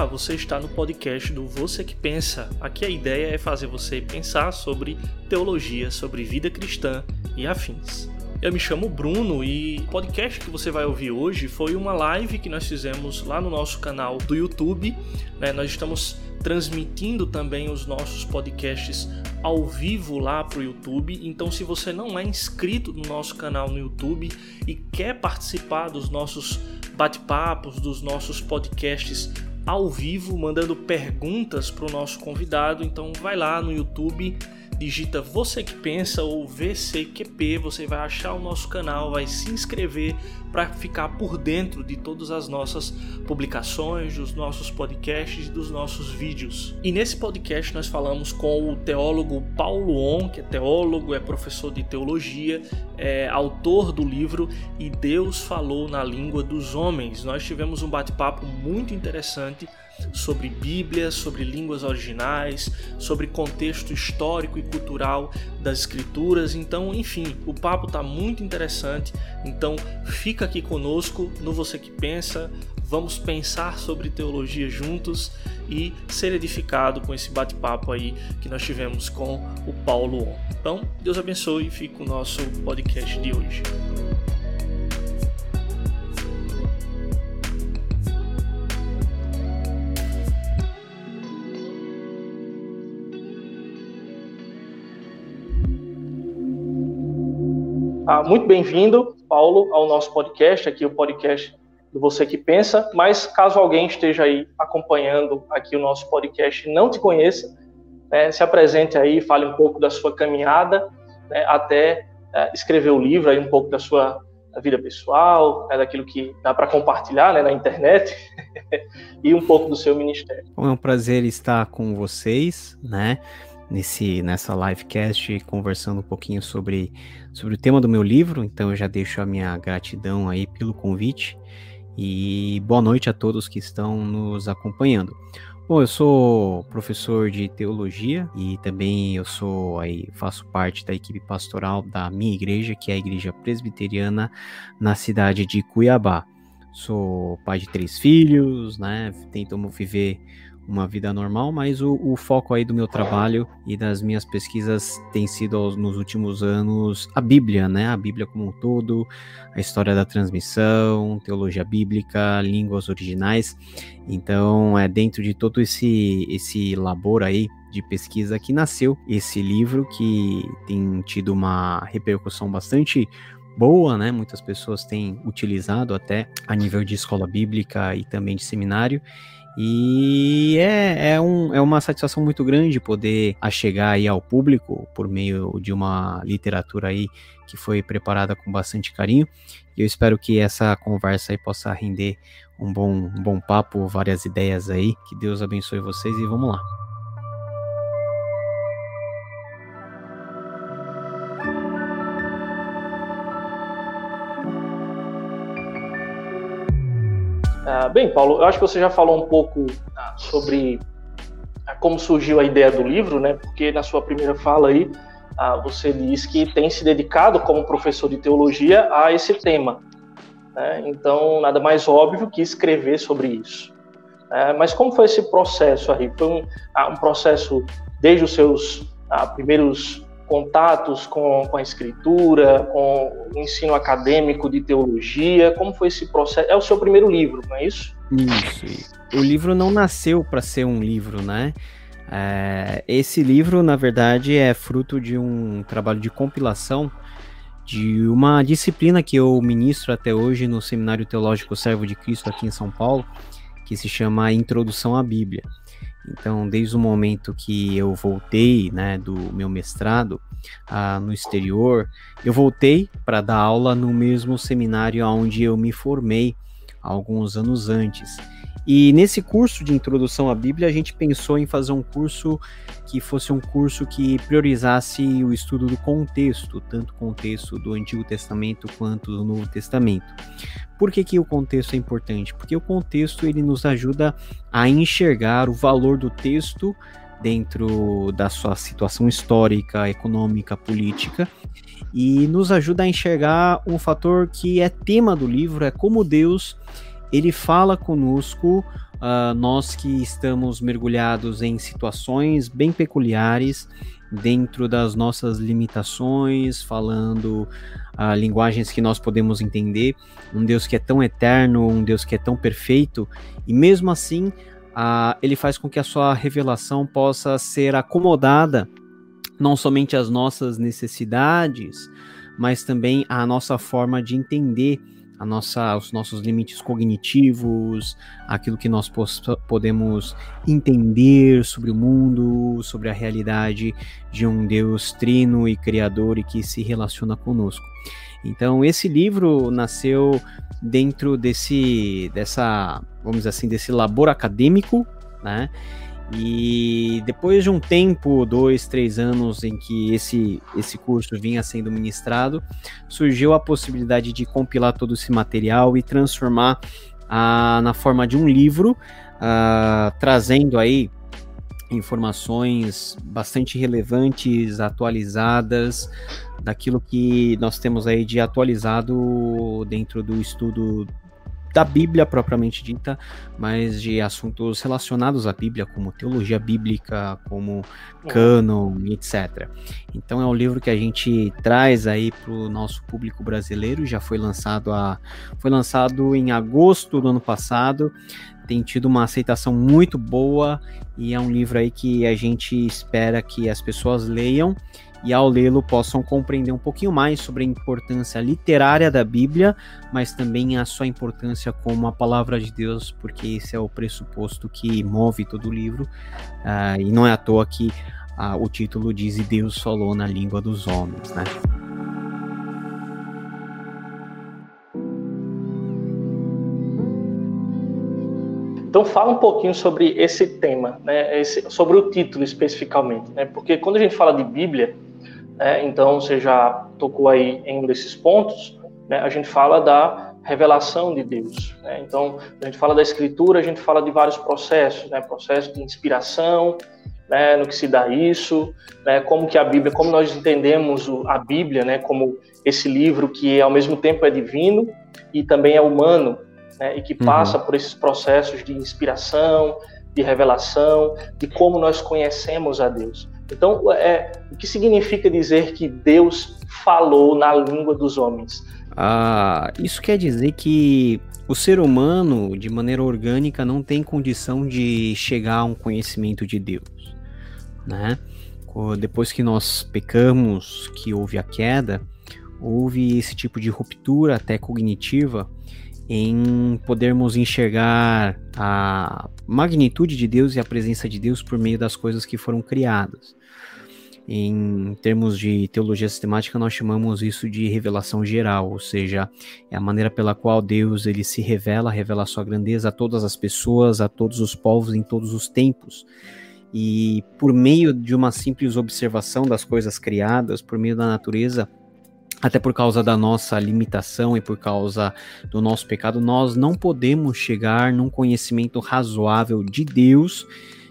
Olá, você está no podcast do Você que Pensa. Aqui a ideia é fazer você pensar sobre teologia, sobre vida cristã e afins. Eu me chamo Bruno e o podcast que você vai ouvir hoje foi uma live que nós fizemos lá no nosso canal do YouTube. Né? Nós estamos transmitindo também os nossos podcasts ao vivo lá para o YouTube. Então, se você não é inscrito no nosso canal no YouTube e quer participar dos nossos bate-papos, dos nossos podcasts ao vivo, mandando perguntas para o nosso convidado. Então vai lá no YouTube, digita Você que Pensa ou VCQP, você vai achar o nosso canal, vai se inscrever para ficar por dentro de todas as nossas publicações, dos nossos podcasts e dos nossos vídeos. E nesse podcast nós falamos com o teólogo Paulo On, que é teólogo, é professor de teologia, é autor do livro E Deus Falou na Língua dos Homens. Nós tivemos um bate-papo muito interessante sobre Bíblia, sobre línguas originais, sobre contexto histórico e cultural das escrituras. Então, enfim, o papo está muito interessante. Então, fica aqui conosco no Você que Pensa. Vamos pensar sobre teologia juntos e ser edificado com esse bate-papo aí que nós tivemos com o Paulo. Então, Deus abençoe e fica o nosso podcast de hoje. Ah, muito bem-vindo, Paulo, ao nosso podcast, aqui o podcast do Você que Pensa. Mas caso alguém esteja aí acompanhando aqui o nosso podcast e não te conheça, né, se apresente aí, fale um pouco da sua caminhada né, até é, escrever o livro, aí um pouco da sua vida pessoal, né, daquilo que dá para compartilhar né, na internet e um pouco do seu ministério. É um prazer estar com vocês, né? Nesse nessa livecast conversando um pouquinho sobre, sobre o tema do meu livro. Então eu já deixo a minha gratidão aí pelo convite e boa noite a todos que estão nos acompanhando. Bom, eu sou professor de teologia e também eu sou aí faço parte da equipe pastoral da minha igreja, que é a Igreja Presbiteriana na cidade de Cuiabá. Sou pai de três filhos, né? Tento viver uma vida normal, mas o, o, foco aí do meu trabalho e das minhas pesquisas tem sido aos, nos últimos anos a Bíblia, né? A Bíblia como um todo, a história da transmissão, teologia bíblica, línguas originais. Então, é dentro de todo esse esse labor aí de pesquisa que nasceu esse livro que tem tido uma repercussão bastante boa, né? Muitas pessoas têm utilizado até a nível de escola bíblica e também de seminário. E é, é, um, é uma satisfação muito grande poder chegar aí ao público por meio de uma literatura aí que foi preparada com bastante carinho. E eu espero que essa conversa aí possa render um bom, um bom papo, várias ideias aí. Que Deus abençoe vocês e vamos lá. Ah, bem, Paulo, eu acho que você já falou um pouco ah, sobre ah, como surgiu a ideia do livro, né? Porque na sua primeira fala aí, você diz que tem se dedicado como professor de teologia a esse tema. Né? Então, nada mais óbvio que escrever sobre isso. É, mas como foi esse processo aí? Foi um, um processo desde os seus primeiros contatos com, com a escritura, com o ensino acadêmico de teologia? Como foi esse processo? É o seu primeiro livro, não é isso? Isso. O livro não nasceu para ser um livro, né? É, esse livro, na verdade, é fruto de um trabalho de compilação de uma disciplina que eu ministro até hoje no Seminário Teológico Servo de Cristo aqui em São Paulo, que se chama Introdução à Bíblia. Então, desde o momento que eu voltei, né, do meu mestrado uh, no exterior, eu voltei para dar aula no mesmo seminário onde eu me formei alguns anos antes. E nesse curso de introdução à Bíblia, a gente pensou em fazer um curso que fosse um curso que priorizasse o estudo do contexto, tanto o contexto do Antigo Testamento quanto do Novo Testamento. Por que, que o contexto é importante? Porque o contexto ele nos ajuda a enxergar o valor do texto dentro da sua situação histórica, econômica, política, e nos ajuda a enxergar um fator que é tema do livro, é como Deus ele fala conosco uh, nós que estamos mergulhados em situações bem peculiares, dentro das nossas limitações, falando uh, linguagens que nós podemos entender, um Deus que é tão eterno, um Deus que é tão perfeito, e mesmo assim, uh, ele faz com que a sua revelação possa ser acomodada não somente às nossas necessidades, mas também à nossa forma de entender a nossa, os nossos limites cognitivos, aquilo que nós podemos entender sobre o mundo, sobre a realidade de um Deus trino e criador e que se relaciona conosco. Então, esse livro nasceu dentro desse, dessa, vamos dizer assim, desse labor acadêmico, né? E depois de um tempo, dois, três anos em que esse, esse curso vinha sendo ministrado, surgiu a possibilidade de compilar todo esse material e transformar ah, na forma de um livro, ah, trazendo aí informações bastante relevantes, atualizadas, daquilo que nós temos aí de atualizado dentro do estudo da Bíblia propriamente dita, mas de assuntos relacionados à Bíblia, como teologia bíblica, como cânon, etc. Então é um livro que a gente traz aí para o nosso público brasileiro, já foi lançado a, foi lançado em agosto do ano passado, tem tido uma aceitação muito boa e é um livro aí que a gente espera que as pessoas leiam e ao lê-lo possam compreender um pouquinho mais sobre a importância literária da Bíblia, mas também a sua importância como a palavra de Deus, porque esse é o pressuposto que move todo o livro, uh, e não é à toa que uh, o título diz e Deus falou na língua dos homens, né? Então fala um pouquinho sobre esse tema, né, esse, sobre o título especificamente, né, porque quando a gente fala de Bíblia, né? Então, você já tocou aí em um desses pontos, né? a gente fala da revelação de Deus. Né? Então, a gente fala da Escritura, a gente fala de vários processos, né? processo de inspiração, né? no que se dá isso, né? como que a Bíblia, como nós entendemos a Bíblia, né? como esse livro que ao mesmo tempo é divino e também é humano, né? e que passa uhum. por esses processos de inspiração, de revelação, de como nós conhecemos a Deus. Então, é, o que significa dizer que Deus falou na língua dos homens? Ah, isso quer dizer que o ser humano, de maneira orgânica, não tem condição de chegar a um conhecimento de Deus, né? Depois que nós pecamos, que houve a queda, houve esse tipo de ruptura até cognitiva em podermos enxergar a magnitude de Deus e a presença de Deus por meio das coisas que foram criadas. Em termos de teologia sistemática, nós chamamos isso de revelação geral, ou seja, é a maneira pela qual Deus ele se revela, revela a sua grandeza a todas as pessoas, a todos os povos, em todos os tempos. E por meio de uma simples observação das coisas criadas, por meio da natureza, até por causa da nossa limitação e por causa do nosso pecado, nós não podemos chegar num conhecimento razoável de Deus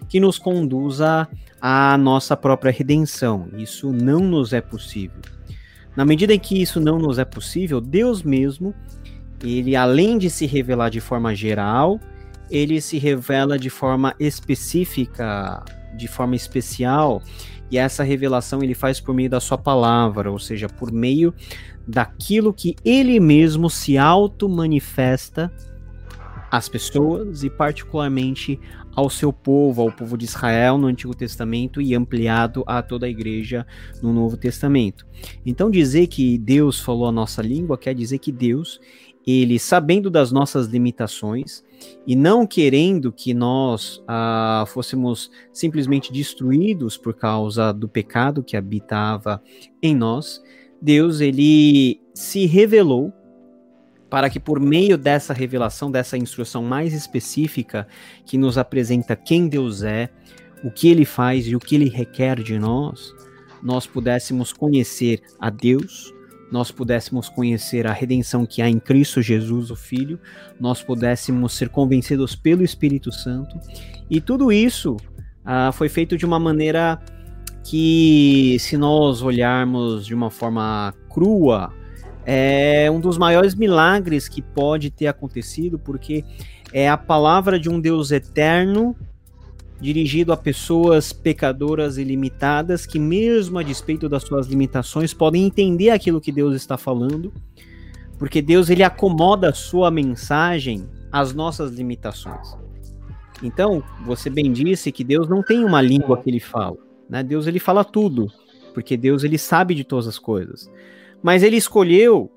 que nos conduza a nossa própria redenção. Isso não nos é possível. Na medida em que isso não nos é possível, Deus mesmo, ele além de se revelar de forma geral, ele se revela de forma específica, de forma especial, e essa revelação ele faz por meio da sua palavra, ou seja, por meio daquilo que ele mesmo se auto-manifesta às pessoas e particularmente ao seu povo, ao povo de Israel no Antigo Testamento e ampliado a toda a igreja no Novo Testamento. Então dizer que Deus falou a nossa língua quer dizer que Deus, ele sabendo das nossas limitações e não querendo que nós ah, fôssemos simplesmente destruídos por causa do pecado que habitava em nós, Deus ele se revelou para que por meio dessa revelação, dessa instrução mais específica que nos apresenta quem Deus é, o que ele faz e o que ele requer de nós, nós pudéssemos conhecer a Deus, nós pudéssemos conhecer a redenção que há em Cristo Jesus, o Filho, nós pudéssemos ser convencidos pelo Espírito Santo, e tudo isso ah, foi feito de uma maneira que, se nós olharmos de uma forma crua, é um dos maiores milagres que pode ter acontecido, porque é a palavra de um Deus eterno dirigido a pessoas pecadoras e limitadas que, mesmo a despeito das suas limitações, podem entender aquilo que Deus está falando, porque Deus ele acomoda a sua mensagem às nossas limitações. Então, você bem disse que Deus não tem uma língua que ele fala, né? Deus ele fala tudo, porque Deus ele sabe de todas as coisas. Mas ele escolheu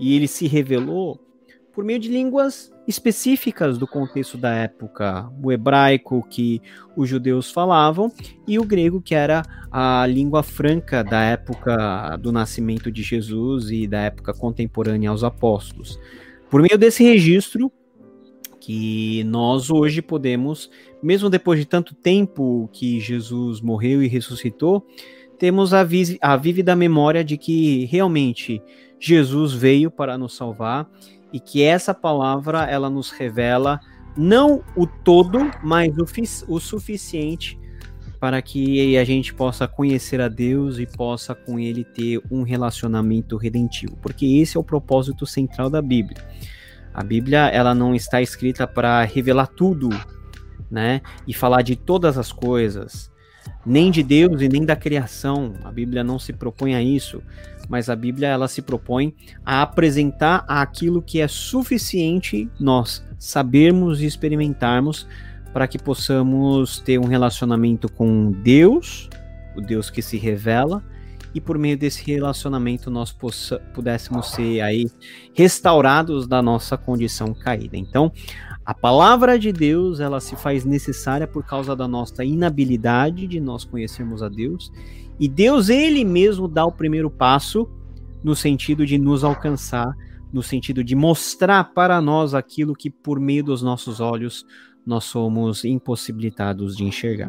e ele se revelou por meio de línguas específicas do contexto da época, o hebraico que os judeus falavam e o grego que era a língua franca da época do nascimento de Jesus e da época contemporânea aos apóstolos. Por meio desse registro que nós hoje podemos, mesmo depois de tanto tempo que Jesus morreu e ressuscitou, temos a, a vívida memória de que realmente Jesus veio para nos salvar e que essa palavra ela nos revela não o todo, mas o, o suficiente para que a gente possa conhecer a Deus e possa com Ele ter um relacionamento redentivo, porque esse é o propósito central da Bíblia. A Bíblia ela não está escrita para revelar tudo, né, e falar de todas as coisas, nem de Deus e nem da criação. A Bíblia não se propõe a isso, mas a Bíblia ela se propõe a apresentar aquilo que é suficiente nós sabermos e experimentarmos para que possamos ter um relacionamento com Deus, o Deus que se revela, e por meio desse relacionamento nós possa, pudéssemos ser aí restaurados da nossa condição caída. Então, a palavra de Deus, ela se faz necessária por causa da nossa inabilidade de nós conhecermos a Deus e Deus, ele mesmo, dá o primeiro passo no sentido de nos alcançar, no sentido de mostrar para nós aquilo que, por meio dos nossos olhos, nós somos impossibilitados de enxergar.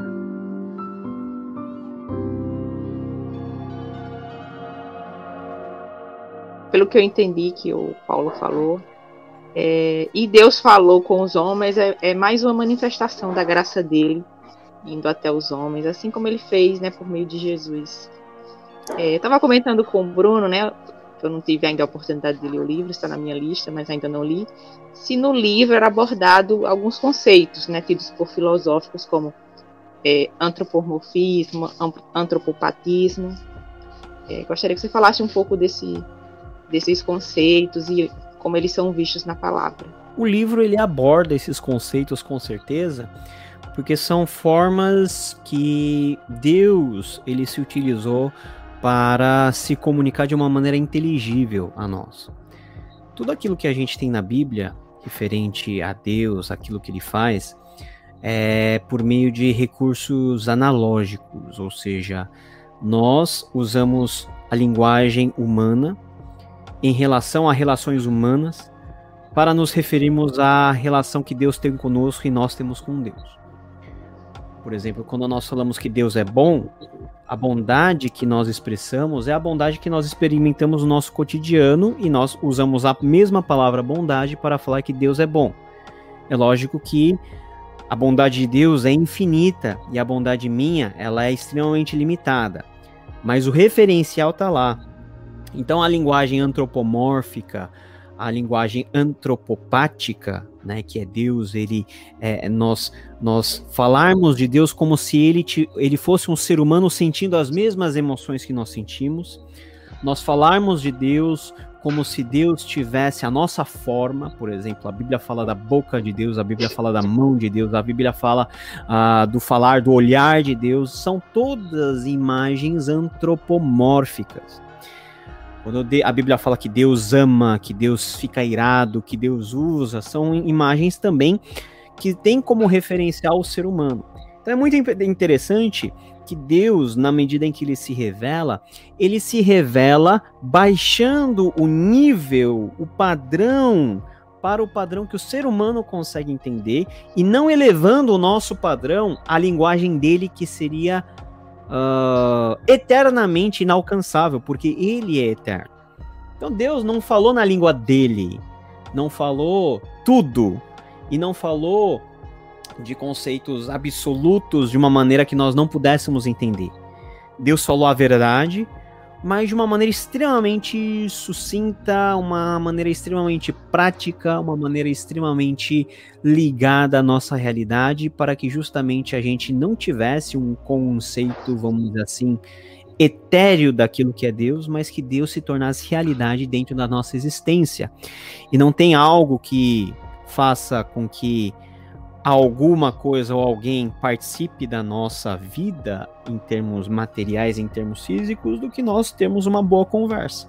Pelo que eu entendi que o Paulo falou, é, e Deus falou com os homens, é, é mais uma manifestação da graça dele indo até os homens, assim como ele fez, né, por meio de Jesus. É, estava comentando com o Bruno, né, eu não tive ainda a oportunidade de ler o livro, está na minha lista, mas ainda não li, se no livro era abordado alguns conceitos, né, tidos por filosóficos como é, antropomorfismo, antropopatismo. É, gostaria que você falasse um pouco desse, desses conceitos e como eles são vistos na palavra. O livro ele aborda esses conceitos com certeza, porque são formas que Deus ele se utilizou para se comunicar de uma maneira inteligível a nós. Tudo aquilo que a gente tem na Bíblia referente a Deus, aquilo que ele faz, é por meio de recursos analógicos, ou seja, nós usamos a linguagem humana em relação a relações humanas para nos referirmos à relação que Deus tem conosco e nós temos com Deus. Por exemplo, quando nós falamos que Deus é bom, a bondade que nós expressamos é a bondade que nós experimentamos no nosso cotidiano e nós usamos a mesma palavra bondade para falar que Deus é bom. É lógico que a bondade de Deus é infinita e a bondade minha, ela é extremamente limitada. Mas o referencial está lá. Então a linguagem antropomórfica, a linguagem antropopática, né, que é Deus, ele é, nós nós falarmos de Deus como se ele ele fosse um ser humano sentindo as mesmas emoções que nós sentimos, nós falarmos de Deus como se Deus tivesse a nossa forma, por exemplo, a Bíblia fala da boca de Deus, a Bíblia fala da mão de Deus, a Bíblia fala uh, do falar do olhar de Deus, são todas imagens antropomórficas. Quando a Bíblia fala que Deus ama, que Deus fica irado, que Deus usa, são imagens também que têm como referencial o ser humano. Então é muito interessante que Deus, na medida em que ele se revela, ele se revela baixando o nível, o padrão, para o padrão que o ser humano consegue entender e não elevando o nosso padrão à linguagem dele, que seria uh, eternamente inalcançável, porque ele é eterno. Então Deus não falou na língua dele, não falou tudo e não falou de conceitos absolutos de uma maneira que nós não pudéssemos entender. Deus falou a verdade mas de uma maneira extremamente sucinta, uma maneira extremamente prática, uma maneira extremamente ligada à nossa realidade, para que justamente a gente não tivesse um conceito, vamos dizer assim, etéreo daquilo que é Deus, mas que Deus se tornasse realidade dentro da nossa existência. E não tem algo que faça com que alguma coisa ou alguém participe da nossa vida em termos materiais, em termos físicos, do que nós termos uma boa conversa,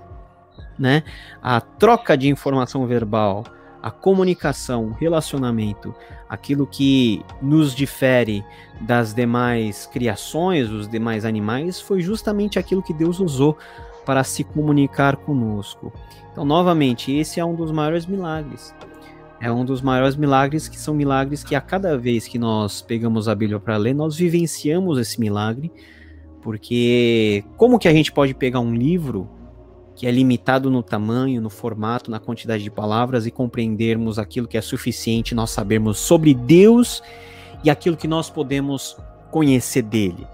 né? A troca de informação verbal, a comunicação, o relacionamento, aquilo que nos difere das demais criações, dos demais animais, foi justamente aquilo que Deus usou para se comunicar conosco. Então, novamente, esse é um dos maiores milagres é um dos maiores milagres, que são milagres que a cada vez que nós pegamos a Bíblia para ler, nós vivenciamos esse milagre, porque como que a gente pode pegar um livro que é limitado no tamanho, no formato, na quantidade de palavras e compreendermos aquilo que é suficiente nós sabermos sobre Deus e aquilo que nós podemos conhecer dele?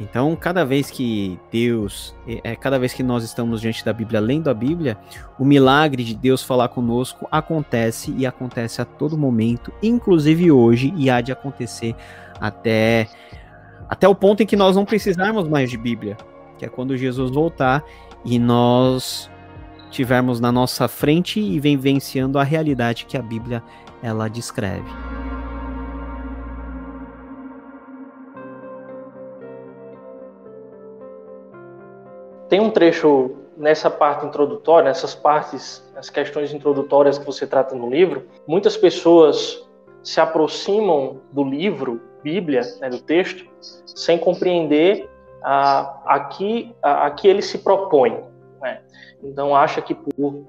Então, cada vez que Deus, é, cada vez que nós estamos diante da Bíblia, lendo a Bíblia, o milagre de Deus falar conosco acontece e acontece a todo momento, inclusive hoje, e há de acontecer até, até o ponto em que nós não precisarmos mais de Bíblia, que é quando Jesus voltar e nós tivermos na nossa frente e vivenciando a realidade que a Bíblia ela descreve. Tem um trecho nessa parte introdutória, nessas partes, as questões introdutórias que você trata no livro. Muitas pessoas se aproximam do livro, Bíblia, né, do texto, sem compreender a, a, que, a, a que ele se propõe. Né? Então acha que por,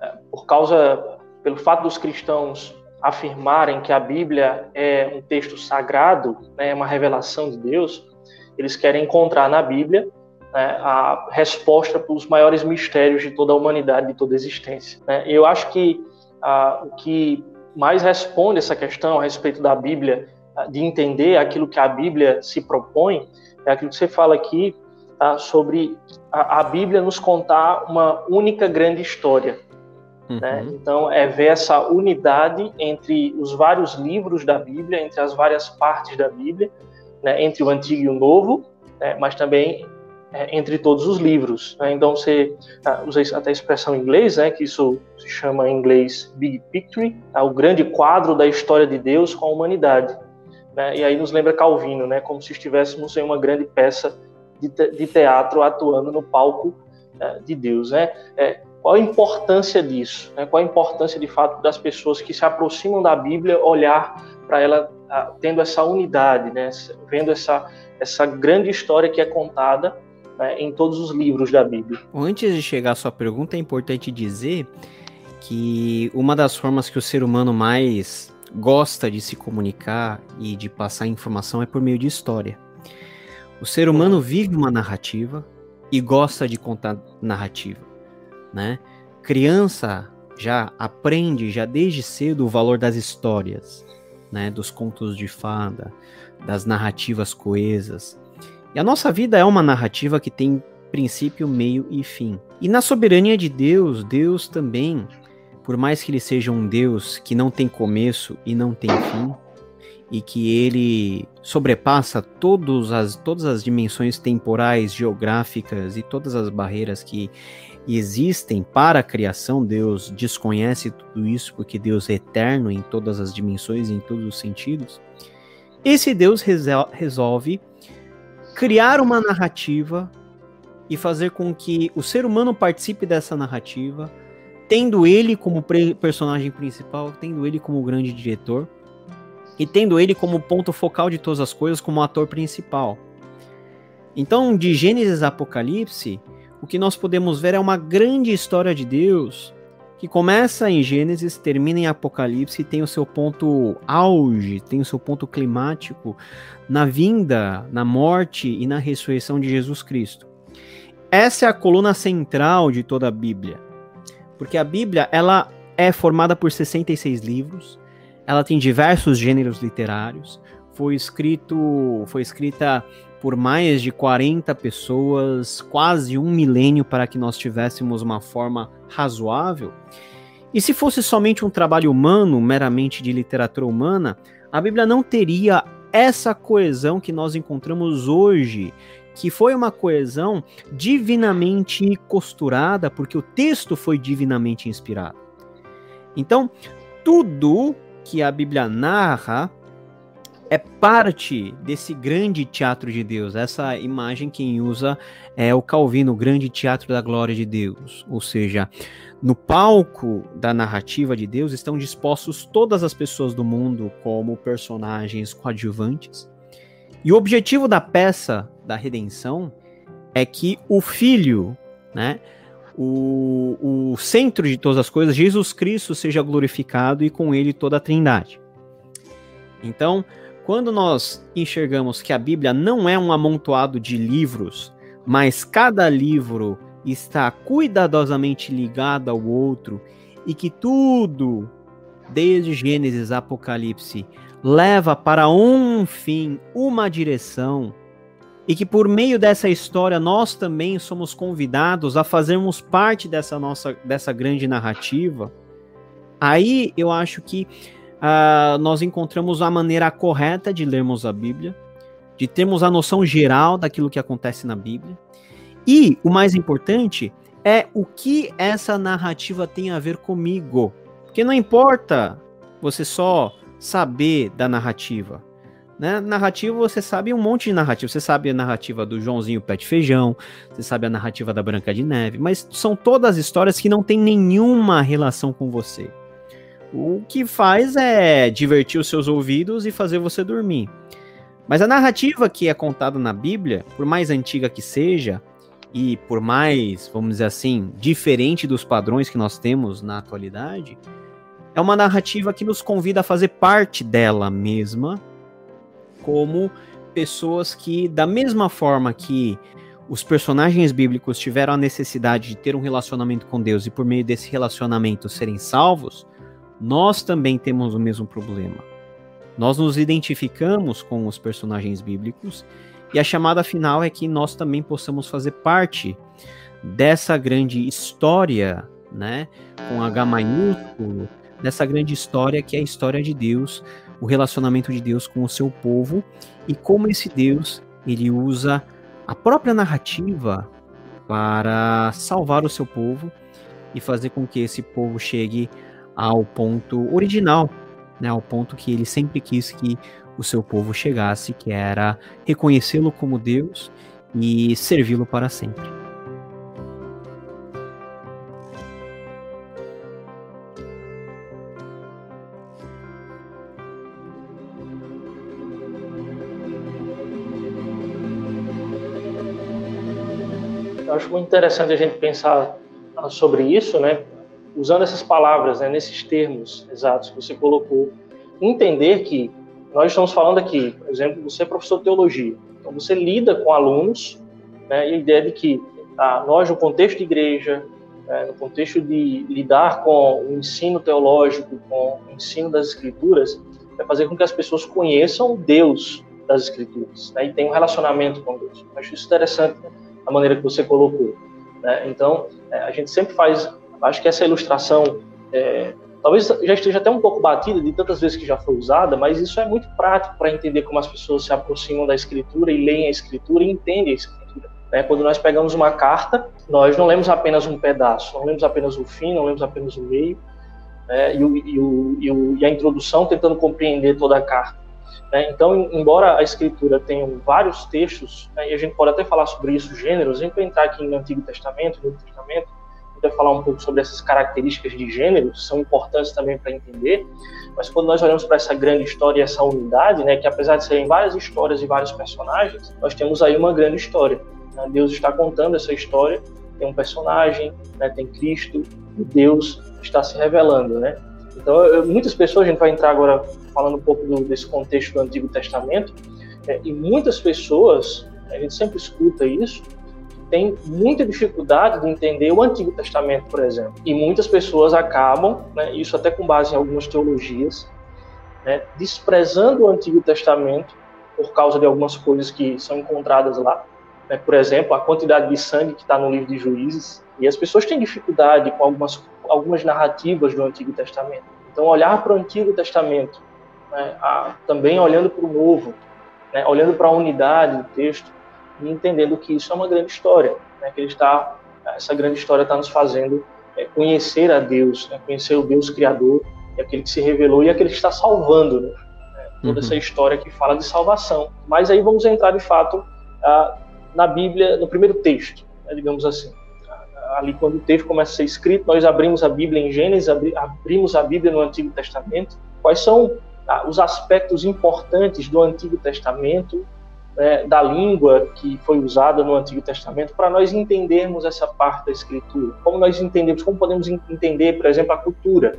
é, por causa, pelo fato dos cristãos afirmarem que a Bíblia é um texto sagrado, né, é uma revelação de Deus, eles querem encontrar na Bíblia né, a resposta para os maiores mistérios de toda a humanidade, de toda a existência. Né? Eu acho que o que mais responde essa questão a respeito da Bíblia, de entender aquilo que a Bíblia se propõe, é aquilo que você fala aqui tá, sobre a, a, Bíblia nos contar uma única grande história. Né? Uhum. Né? Então, é ver essa unidade entre os vários livros da Bíblia, entre as várias partes da Bíblia, né, entre o Antigo e o Novo, né, mas também é, entre todos os livros. Né? Então você ah, usa até a expressão em inglês, né, que isso se chama em inglês Big Picture, tá? o grande quadro da história de Deus com a humanidade. Né? E aí nos lembra Calvino, né, como se estivéssemos em uma grande peça de, te de teatro atuando no palco é, de Deus. Né? É, qual a importância disso? Né? Qual a importância de fato das pessoas que se aproximam da Bíblia olhar para ela ah, tendo essa unidade, né? vendo essa, essa grande história que é contada né, em todos os livros da Bíblia. Antes de chegar à sua pergunta, é importante dizer que uma das formas que o ser humano mais gosta de se comunicar e de passar informação é por meio de história. O ser humano vive uma narrativa e gosta de contar narrativa, né? Criança já aprende já desde cedo o valor das histórias, né, dos contos de fada, das narrativas coesas. E a nossa vida é uma narrativa que tem princípio, meio e fim. E na soberania de Deus, Deus também, por mais que ele seja um Deus que não tem começo e não tem fim, e que ele sobrepassa todos as, todas as dimensões temporais, geográficas e todas as barreiras que existem para a criação, Deus desconhece tudo isso porque Deus é eterno em todas as dimensões, em todos os sentidos. Esse Deus resolve criar uma narrativa e fazer com que o ser humano participe dessa narrativa, tendo ele como personagem principal, tendo ele como grande diretor e tendo ele como ponto focal de todas as coisas, como ator principal. Então, de Gênesis a Apocalipse, o que nós podemos ver é uma grande história de Deus que começa em Gênesis, termina em Apocalipse tem o seu ponto auge, tem o seu ponto climático na vinda, na morte e na ressurreição de Jesus Cristo. Essa é a coluna central de toda a Bíblia. Porque a Bíblia, ela é formada por 66 livros, ela tem diversos gêneros literários, foi escrito, foi escrita por mais de 40 pessoas, quase um milênio para que nós tivéssemos uma forma razoável. E se fosse somente um trabalho humano, meramente de literatura humana, a Bíblia não teria essa coesão que nós encontramos hoje, que foi uma coesão divinamente costurada, porque o texto foi divinamente inspirado. Então, tudo que a Bíblia narra é parte desse grande teatro de Deus. Essa imagem quem usa é o Calvino, o grande teatro da glória de Deus. Ou seja, no palco da narrativa de Deus estão dispostos todas as pessoas do mundo como personagens coadjuvantes. E o objetivo da peça da redenção é que o filho, né, o, o centro de todas as coisas, Jesus Cristo, seja glorificado e com ele toda a trindade. Então, quando nós enxergamos que a Bíblia não é um amontoado de livros, mas cada livro está cuidadosamente ligado ao outro e que tudo, desde Gênesis a Apocalipse, leva para um fim, uma direção, e que por meio dessa história nós também somos convidados a fazermos parte dessa nossa dessa grande narrativa, aí eu acho que uh, nós encontramos a maneira correta de lermos a Bíblia, de termos a noção geral daquilo que acontece na Bíblia. E o mais importante é o que essa narrativa tem a ver comigo. Porque não importa você só saber da narrativa. Né? Narrativa, você sabe um monte de narrativa. Você sabe a narrativa do Joãozinho Pé de Feijão, você sabe a narrativa da Branca de Neve, mas são todas histórias que não têm nenhuma relação com você. O que faz é divertir os seus ouvidos e fazer você dormir. Mas a narrativa que é contada na Bíblia, por mais antiga que seja, e por mais, vamos dizer assim, diferente dos padrões que nós temos na atualidade, é uma narrativa que nos convida a fazer parte dela mesma, como pessoas que, da mesma forma que os personagens bíblicos tiveram a necessidade de ter um relacionamento com Deus e por meio desse relacionamento serem salvos, nós também temos o mesmo problema. Nós nos identificamos com os personagens bíblicos e a chamada final é que nós também possamos fazer parte dessa grande história, né, com H maiúsculo, dessa grande história que é a história de Deus, o relacionamento de Deus com o seu povo e como esse Deus ele usa a própria narrativa para salvar o seu povo e fazer com que esse povo chegue ao ponto original, né, ao ponto que ele sempre quis que o seu povo chegasse, que era reconhecê-lo como Deus e servi-lo para sempre. Eu acho muito interessante a gente pensar sobre isso, né? Usando essas palavras, né, nesses termos exatos que você colocou, entender que nós estamos falando aqui, por exemplo, você é professor de teologia, então você lida com alunos, né, e a ideia de que ah, nós, no contexto de igreja, né, no contexto de lidar com o ensino teológico, com o ensino das escrituras, é fazer com que as pessoas conheçam Deus das escrituras né, e tenham um relacionamento com Deus. Eu acho isso interessante a maneira que você colocou. Né? Então, é, a gente sempre faz Acho que essa ilustração é, talvez já esteja até um pouco batida de tantas vezes que já foi usada, mas isso é muito prático para entender como as pessoas se aproximam da escritura e leem a escritura e entendem a escritura. Né? Quando nós pegamos uma carta, nós não lemos apenas um pedaço, não lemos apenas o fim, não lemos apenas o meio, né? e, o, e, o, e, a introdução tentando compreender toda a carta. Né? Então, embora a escritura tenha vários textos, né? e a gente pode até falar sobre isso, gêneros, a gente entrar aqui no Antigo Testamento, no Novo Testamento, vai falar um pouco sobre essas características de gênero, são importantes também para entender, mas quando nós olhamos para essa grande história e essa unidade, né, que apesar de serem várias histórias e vários personagens, nós temos aí uma grande história. Né? Deus está contando essa história, tem um personagem, né, tem Cristo, e Deus está se revelando, né? Então, eu, muitas pessoas, a gente vai entrar agora falando um pouco do, desse contexto do Antigo Testamento, é, e muitas pessoas, a gente sempre escuta isso, tem muita dificuldade de entender o Antigo Testamento, por exemplo. E muitas pessoas acabam, né, isso até com base em algumas teologias, né, desprezando o Antigo Testamento por causa de algumas coisas que são encontradas lá. Né? Por exemplo, a quantidade de sangue que está no livro de Juízes. E as pessoas têm dificuldade com algumas, algumas narrativas do Antigo Testamento. Então, olhar para o Antigo Testamento, né? a, também olhando para o Novo, né? olhando para a unidade do texto e entendendo que isso é uma grande história, né? que ele está, essa grande história está nos fazendo é, conhecer a Deus, né? conhecer o Deus Criador, é aquele que se revelou e aquele que está salvando, né? toda uhum. essa história que fala de salvação. Mas aí vamos entrar de fato na Bíblia, no primeiro texto, né, digamos assim. Ali, quando o texto começa a ser escrito, nós abrimos a Bíblia em Gênesis, abrimos a Bíblia no Antigo Testamento. Quais são os aspectos importantes do Antigo Testamento, né, da língua que foi usada no Antigo Testamento, para nós entendermos essa parte da Escritura? Como nós entendemos, como podemos entender, por exemplo, a cultura?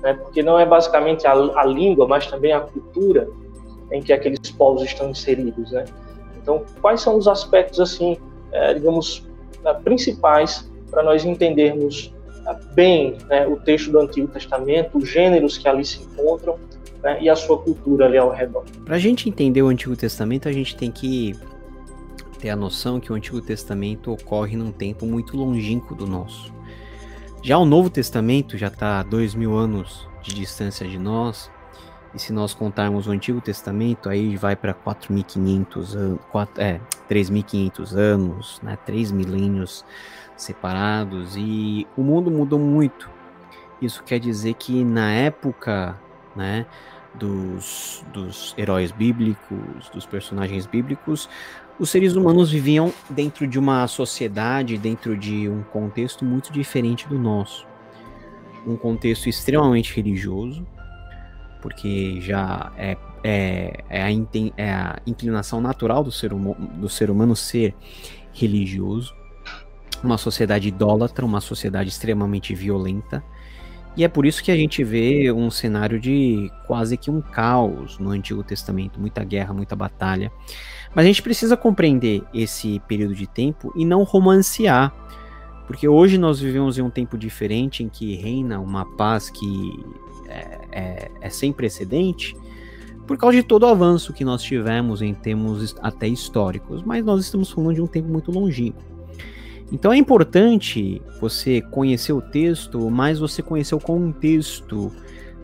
Né, porque não é basicamente a, a língua, mas também a cultura em que aqueles povos estão inseridos, né? Então, quais são os aspectos, assim, é, digamos, é, principais para nós entendermos é, bem né, o texto do Antigo Testamento, os gêneros que ali se encontram né, e a sua cultura ali ao redor? Para a gente entender o Antigo Testamento, a gente tem que ter a noção que o Antigo Testamento ocorre num tempo muito longínquo do nosso. Já o Novo Testamento já está dois mil anos de distância de nós, e se nós contarmos o Antigo Testamento, aí vai para 4.500 anos, é, 3.500 anos, né, três milênios separados, e o mundo mudou muito. Isso quer dizer que na época, né, dos, dos heróis bíblicos, dos personagens bíblicos, os seres humanos viviam dentro de uma sociedade, dentro de um contexto muito diferente do nosso. Um contexto extremamente religioso, porque já é, é, é, a, é a, inclinação natural do ser, hum, do ser humano ser religioso, uma sociedade idólatra, uma sociedade extremamente violenta. E é por isso que a gente vê um cenário de quase que um caos no Antigo Testamento, muita guerra, muita batalha. Mas a gente precisa compreender esse período de tempo e não romancear, porque hoje nós vivemos em um tempo diferente em que reina uma paz que é, é, é, sem precedente por causa de todo o avanço que nós tivemos em termos até históricos, mas nós estamos falando de um tempo muito longínquo. Então é importante você conhecer o texto, mas você conhecer o contexto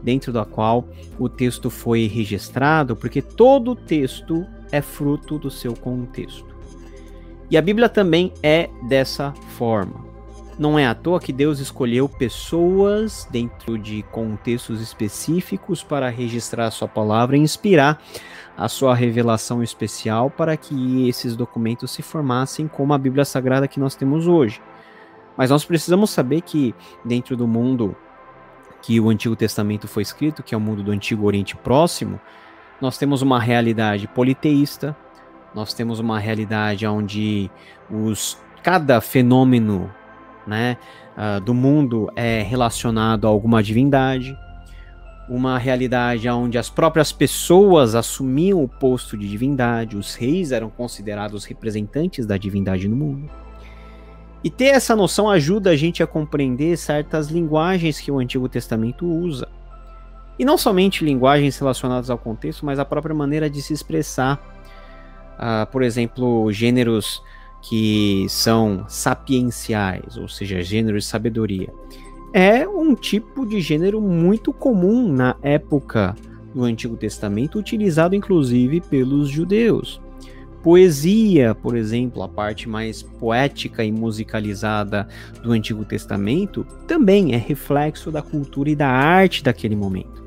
dentro do qual o texto foi registrado, porque todo texto é fruto do seu contexto. E a Bíblia também é dessa forma. Não é à toa que Deus escolheu pessoas dentro de contextos específicos para registrar a sua palavra e inspirar a sua revelação especial para que esses documentos se formassem como a Bíblia Sagrada que nós temos hoje. Mas nós precisamos saber que dentro do mundo que o Antigo Testamento foi escrito, que é o mundo do Antigo Oriente Próximo, nós temos uma realidade politeísta, nós temos uma realidade onde os cada fenômeno né, uh, do mundo é relacionado a alguma divindade, uma realidade onde as próprias pessoas assumiam o posto de divindade, os reis eram considerados representantes da divindade no mundo. E ter essa noção ajuda a gente a compreender certas linguagens que o Antigo Testamento usa. E não somente linguagens relacionadas ao contexto, mas a própria maneira de se expressar. Uh, por exemplo, gêneros que são sapienciais, ou seja, gênero de sabedoria, é um tipo de gênero muito comum na época do Antigo Testamento, utilizado inclusive pelos judeus. Poesia, por exemplo, a parte mais poética e musicalizada do Antigo Testamento, também é reflexo da cultura e da arte daquele momento.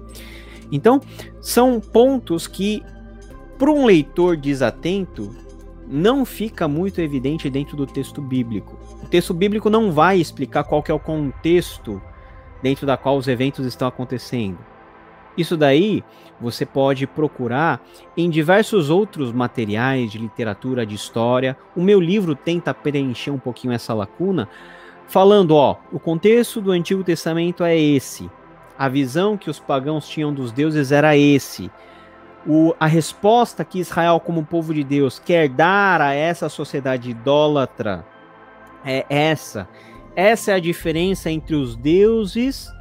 Então, são pontos que, para um leitor desatento, não fica muito evidente dentro do texto bíblico. O texto bíblico não vai explicar qual é o contexto dentro da qual os eventos estão acontecendo. Isso daí você pode procurar em diversos outros materiais de literatura, de história. O meu livro tenta preencher um pouquinho essa lacuna, falando, ó, o contexto do Antigo Testamento é esse. A visão que os pagãos tinham dos deuses era esse o, a resposta que Israel, como povo de Deus, quer dar a essa sociedade idólatra é essa. Essa é a diferença entre os deuses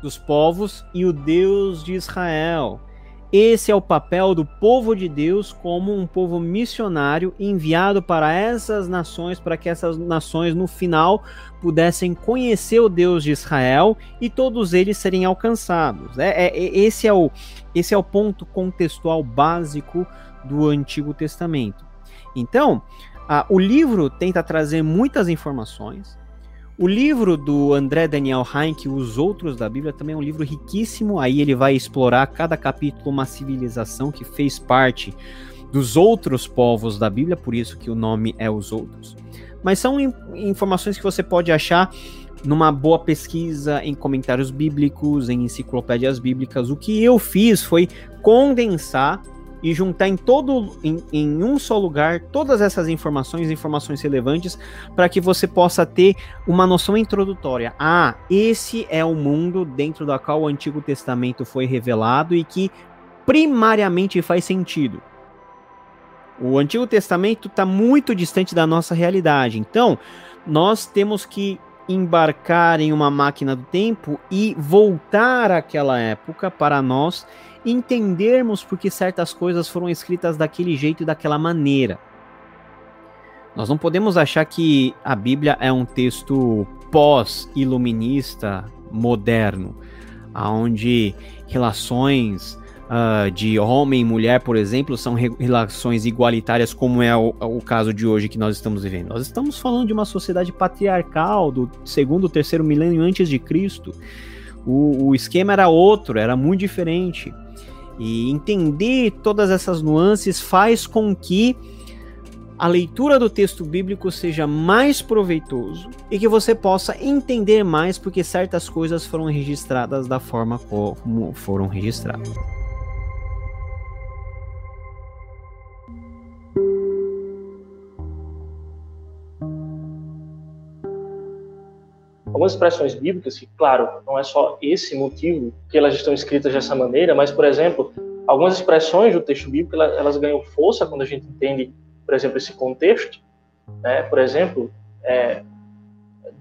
dos povos e o Deus de Israel. Esse é o papel do povo de Deus como um povo missionário enviado para essas nações, para que essas nações no final pudessem conhecer o Deus de Israel e todos eles serem alcançados. É, é, esse, é o, esse é o ponto contextual básico do Antigo Testamento. Então, a, o livro tenta trazer muitas informações, o livro do André Daniel Heinck, Os Outros da Bíblia, também é um livro riquíssimo. Aí ele vai explorar cada capítulo uma civilização que fez parte dos outros povos da Bíblia, por isso que o nome é Os Outros. Mas são informações que você pode achar numa boa pesquisa em comentários bíblicos, em enciclopédias bíblicas. O que eu fiz foi condensar e juntar em todo em, em um só lugar todas essas informações, informações relevantes, para que você possa ter uma noção introdutória. Ah, esse é o mundo dentro da qual o Antigo Testamento foi revelado e que primariamente faz sentido. O Antigo Testamento está muito distante da nossa realidade. Então, nós temos que embarcar em uma máquina do tempo e voltar àquela época para nós entendermos por que certas coisas foram escritas daquele jeito e daquela maneira. Nós não podemos achar que a Bíblia é um texto pós-iluminista moderno, onde relações uh, de homem e mulher, por exemplo, são re relações igualitárias, como é o, o, caso de hoje que nós estamos vivendo. Nós estamos falando de uma sociedade patriarcal do segundo, terceiro milênio antes de Cristo. O, o esquema era outro, era muito diferente. E entender todas essas nuances faz com que a leitura do texto bíblico seja mais proveitoso e que você possa entender mais porque certas coisas foram registradas da forma como foram registradas. Algumas expressões bíblicas que, claro, não é só esse motivo que elas estão escritas dessa maneira, mas, por exemplo, algumas expressões do texto bíblico elas, ganham força quando a gente entende, por exemplo, esse contexto. Né? Por exemplo, é,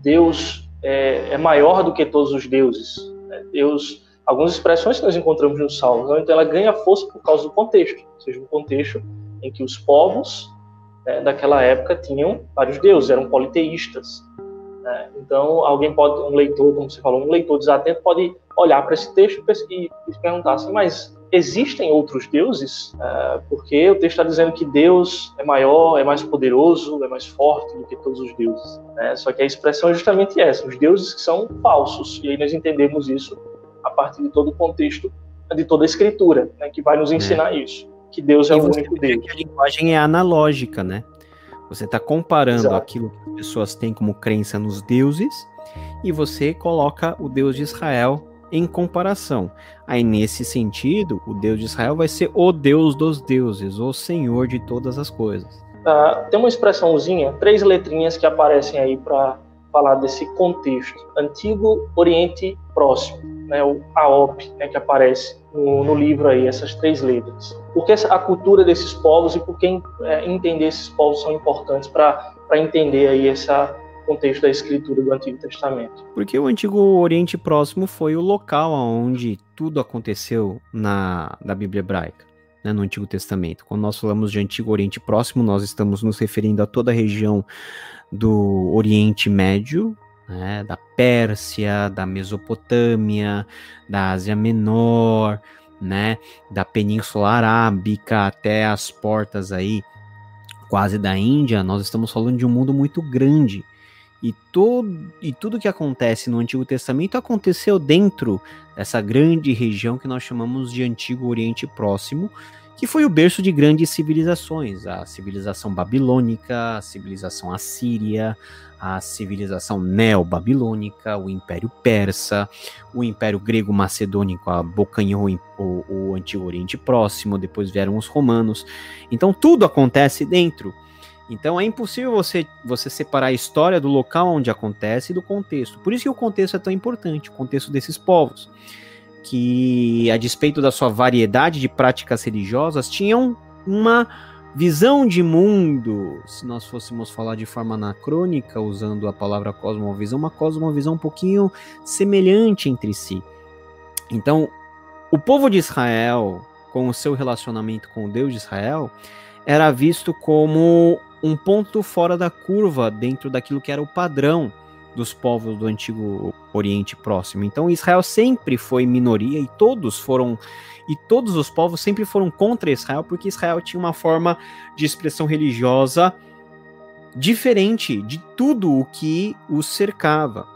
Deus é, é, maior do que todos os deuses. Né? Deus, algumas expressões que nós encontramos no Salmo, então ela ganha força por causa do contexto, ou seja, um contexto em que os povos né, daquela época tinham vários deuses, eram politeístas. Né? Então, alguém pode, um leitor, como você falou, um leitor desatento pode olhar para esse texto e, se perguntar assim, mas existem outros deuses? É, porque o texto está dizendo que Deus é maior, é mais poderoso, é mais forte do que todos os deuses. Né? Só que a expressão é justamente essa, os deuses que são falsos. E aí nós entendemos isso a partir de todo o contexto de toda a escritura, né, que vai nos ensinar é. isso, que Deus é e o único Deus. a linguagem é analógica, né? Você está comparando Exato. aquilo que as pessoas têm como crença nos deuses e você coloca o Deus de Israel em comparação. Aí, nesse sentido, o Deus de Israel vai ser o Deus dos deuses, o Senhor de todas as coisas. Ah, tem uma expressãozinha, três letrinhas que aparecem aí para falar desse contexto. Antigo Oriente Próximo, né, o AOP, né, que aparece no, no, livro aí, essas três letras. Por que a cultura desses povos e por que é, entender esses povos são importantes para entender aí esse contexto da escritura do Antigo Testamento? Porque o Antigo Oriente Próximo foi o local onde tudo aconteceu na, na Bíblia hebraica. Né, no Antigo Testamento. Quando nós falamos de Antigo Oriente Próximo, nós estamos nos referindo a toda a região do Oriente Médio, né, da Pérsia, da Mesopotâmia, da Ásia Menor, né, da Península Arábica até as portas aí quase da Índia, nós estamos falando de um mundo muito grande. E, todo, e tudo que acontece no Antigo Testamento aconteceu dentro dessa grande região que nós chamamos de Antigo Oriente Próximo, que foi o berço de grandes civilizações, a civilização babilônica, a civilização assíria, a civilização neo-babilônica, o Império Persa, o Império Grego-Macedônico abocanhou o, o Antigo Oriente Próximo, depois vieram os romanos. Então tudo acontece dentro. Então é impossível você, você separar a história do local onde acontece e do contexto. Por isso que o contexto é tão importante, o contexto desses povos que, a despeito da sua variedade de práticas religiosas, tinham uma visão de mundo, se nós fôssemos falar de forma anacrônica, usando a palavra cosmovisão, uma cosmovisão um pouquinho semelhante entre si. Então, o povo de Israel, com o seu relacionamento com o Deus de Israel, era visto como um ponto fora da curva dentro daquilo que era o padrão dos povos do antigo Oriente Próximo. Então Israel sempre foi minoria e todos foram e todos os povos sempre foram contra Israel porque Israel tinha uma forma de expressão religiosa diferente de tudo o que os cercava.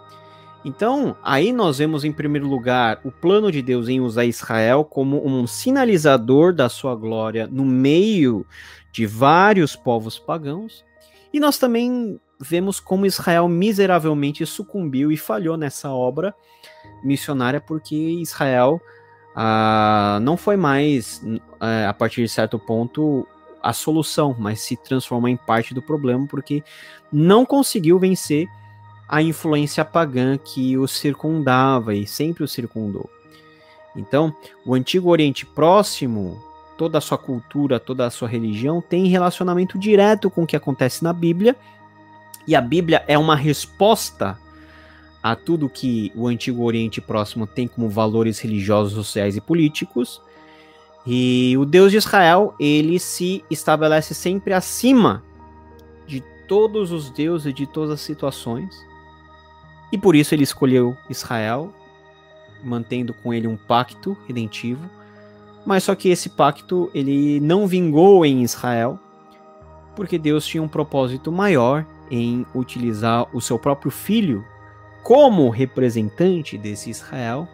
Então, aí nós vemos em primeiro lugar o plano de Deus em usar Israel como um sinalizador da sua glória no meio de vários povos pagãos. E nós também vemos como Israel miseravelmente sucumbiu e falhou nessa obra missionária, porque Israel ah, não foi mais, eh, a partir de certo ponto, a solução, mas se transformou em parte do problema, porque não conseguiu vencer a influência pagã que o circundava e sempre o circundou. Então, o antigo Oriente Próximo, toda a sua cultura, toda a sua religião tem relacionamento direto com o que acontece na Bíblia, e a Bíblia é uma resposta a tudo que o antigo Oriente Próximo tem como valores religiosos, sociais e políticos. E o Deus de Israel, ele se estabelece sempre acima de todos os deuses e de todas as situações. E por isso ele escolheu Israel, mantendo com ele um pacto redentivo. Mas só que esse pacto ele não vingou em Israel, porque Deus tinha um propósito maior em utilizar o seu próprio filho como representante desse Israel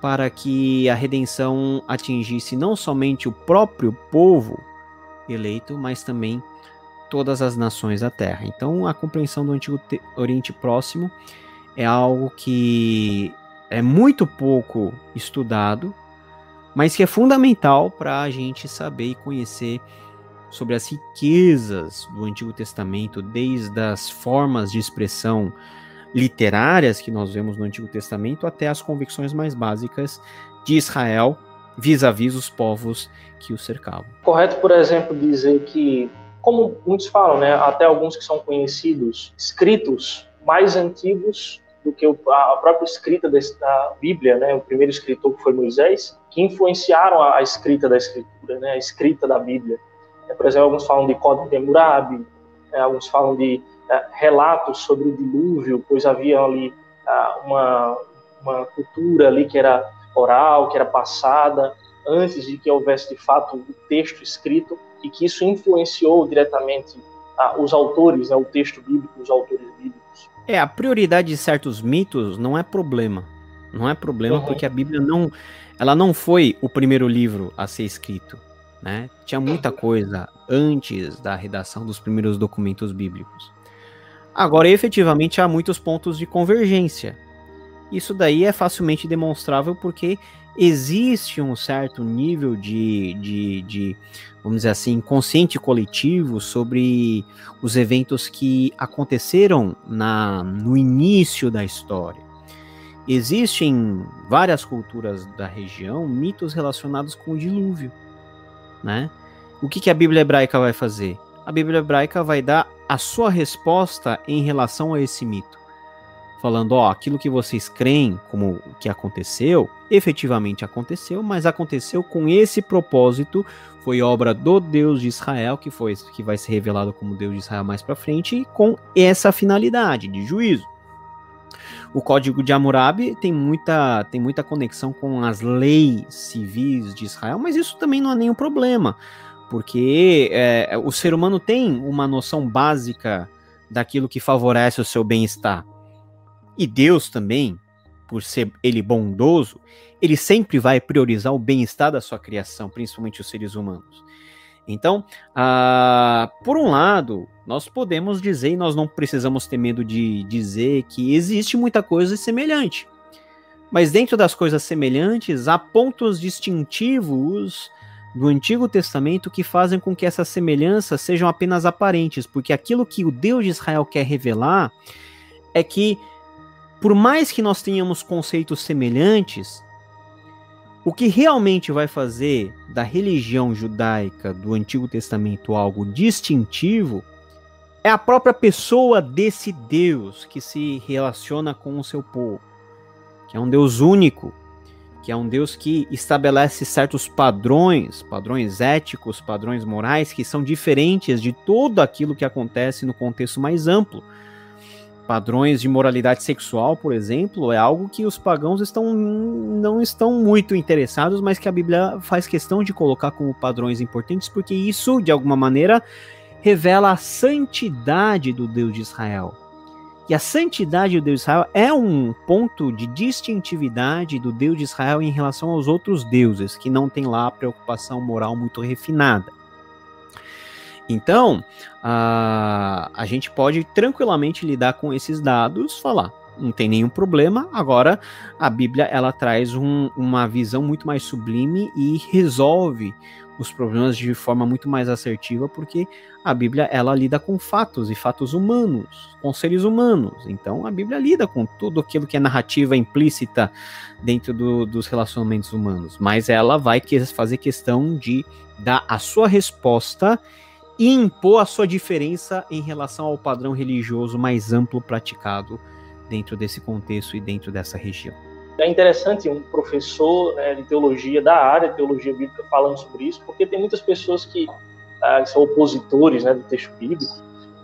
para que a redenção atingisse não somente o próprio povo eleito, mas também todas as nações da terra. Então, a compreensão do Antigo Oriente Próximo é algo que é muito pouco estudado, mas que é fundamental para a gente saber e conhecer sobre as riquezas do Antigo Testamento, desde as formas de expressão literárias que nós vemos no Antigo Testamento até as convicções mais básicas de Israel vis-à-vis -vis os povos que o cercavam. Correto, por exemplo, dizer que, como muitos falam, né, até alguns que são conhecidos, escritos mais antigos do que a própria escrita da Bíblia, né, o primeiro escritor que foi Moisés, que influenciaram a, escrita da Escritura, né, a escrita da Bíblia. É, por exemplo, alguns falam de Código de Hammurabi, é, alguns falam de é, relatos sobre o dilúvio, pois havia ali uma, uma cultura ali que era oral, que era passada, antes de que houvesse de fato o texto escrito, e que isso influenciou diretamente os autores, né, o texto bíblico, os autores bíblicos. É, a prioridade de certos mitos não é problema. Não é problema uhum. porque a Bíblia não, ela não foi o primeiro livro a ser escrito, né? Tinha muita coisa antes da redação dos primeiros documentos bíblicos. Agora, efetivamente, há muitos pontos de convergência. Isso daí é facilmente demonstrável porque existe um certo nível de, de, de, vamos dizer assim, consciente coletivo sobre os eventos que aconteceram na, no início da história. Existem várias culturas da região mitos relacionados com o dilúvio, né? O que, que a Bíblia hebraica vai fazer? A Bíblia hebraica vai dar a sua resposta em relação a esse mito falando, ó, aquilo que vocês creem como que aconteceu, efetivamente aconteceu, mas aconteceu com esse propósito, foi obra do Deus de Israel, que foi que vai ser revelado como Deus de Israel mais para frente, e com essa finalidade de juízo. O Código de Hammurabi tem muita, tem muita conexão com as leis civis de Israel, mas isso também não é nenhum problema, porque é, o ser humano tem uma noção básica daquilo que favorece o seu bem-estar. E Deus também, por ser ele bondoso, ele sempre vai priorizar o bem-estar da sua criação, principalmente os seres humanos. Então, ah, por um lado, nós podemos dizer, e nós não precisamos ter medo de dizer, que existe muita coisa semelhante. Mas dentro das coisas semelhantes, há pontos distintivos do Antigo Testamento que fazem com que essas semelhanças sejam apenas aparentes, porque aquilo que o Deus de Israel quer revelar é que por mais que nós tenhamos conceitos semelhantes, o que realmente vai fazer da religião judaica do Antigo Testamento algo distintivo é a própria pessoa desse Deus que se relaciona com o seu povo, que é um Deus único, que é um Deus que estabelece certos padrões, padrões éticos, padrões morais, que são diferentes de tudo aquilo que acontece no contexto mais amplo. Padrões de moralidade sexual, por exemplo, é algo que os pagãos estão, não estão muito interessados, mas que a Bíblia faz questão de colocar como padrões importantes, porque isso, de alguma maneira, revela a santidade do Deus de Israel. E a santidade do Deus de Israel é um ponto de distintividade do Deus de Israel em relação aos outros deuses, que não tem lá preocupação moral muito refinada. Então, a, a gente pode tranquilamente lidar com esses dados, falar, não tem nenhum problema. Agora, a Bíblia ela traz um, uma visão muito mais sublime e resolve os problemas de forma muito mais assertiva, porque a Bíblia ela lida com fatos e fatos humanos, com seres humanos. Então a Bíblia lida com tudo aquilo que é narrativa implícita dentro do, dos relacionamentos humanos, mas ela vai fazer questão de dar a sua resposta e impor a sua diferença em relação ao padrão religioso mais amplo praticado dentro desse contexto e dentro dessa região. É interessante um professor né, de teologia da área de teologia bíblica falando sobre isso, porque tem muitas pessoas que, ah, são opositores né, do texto bíblico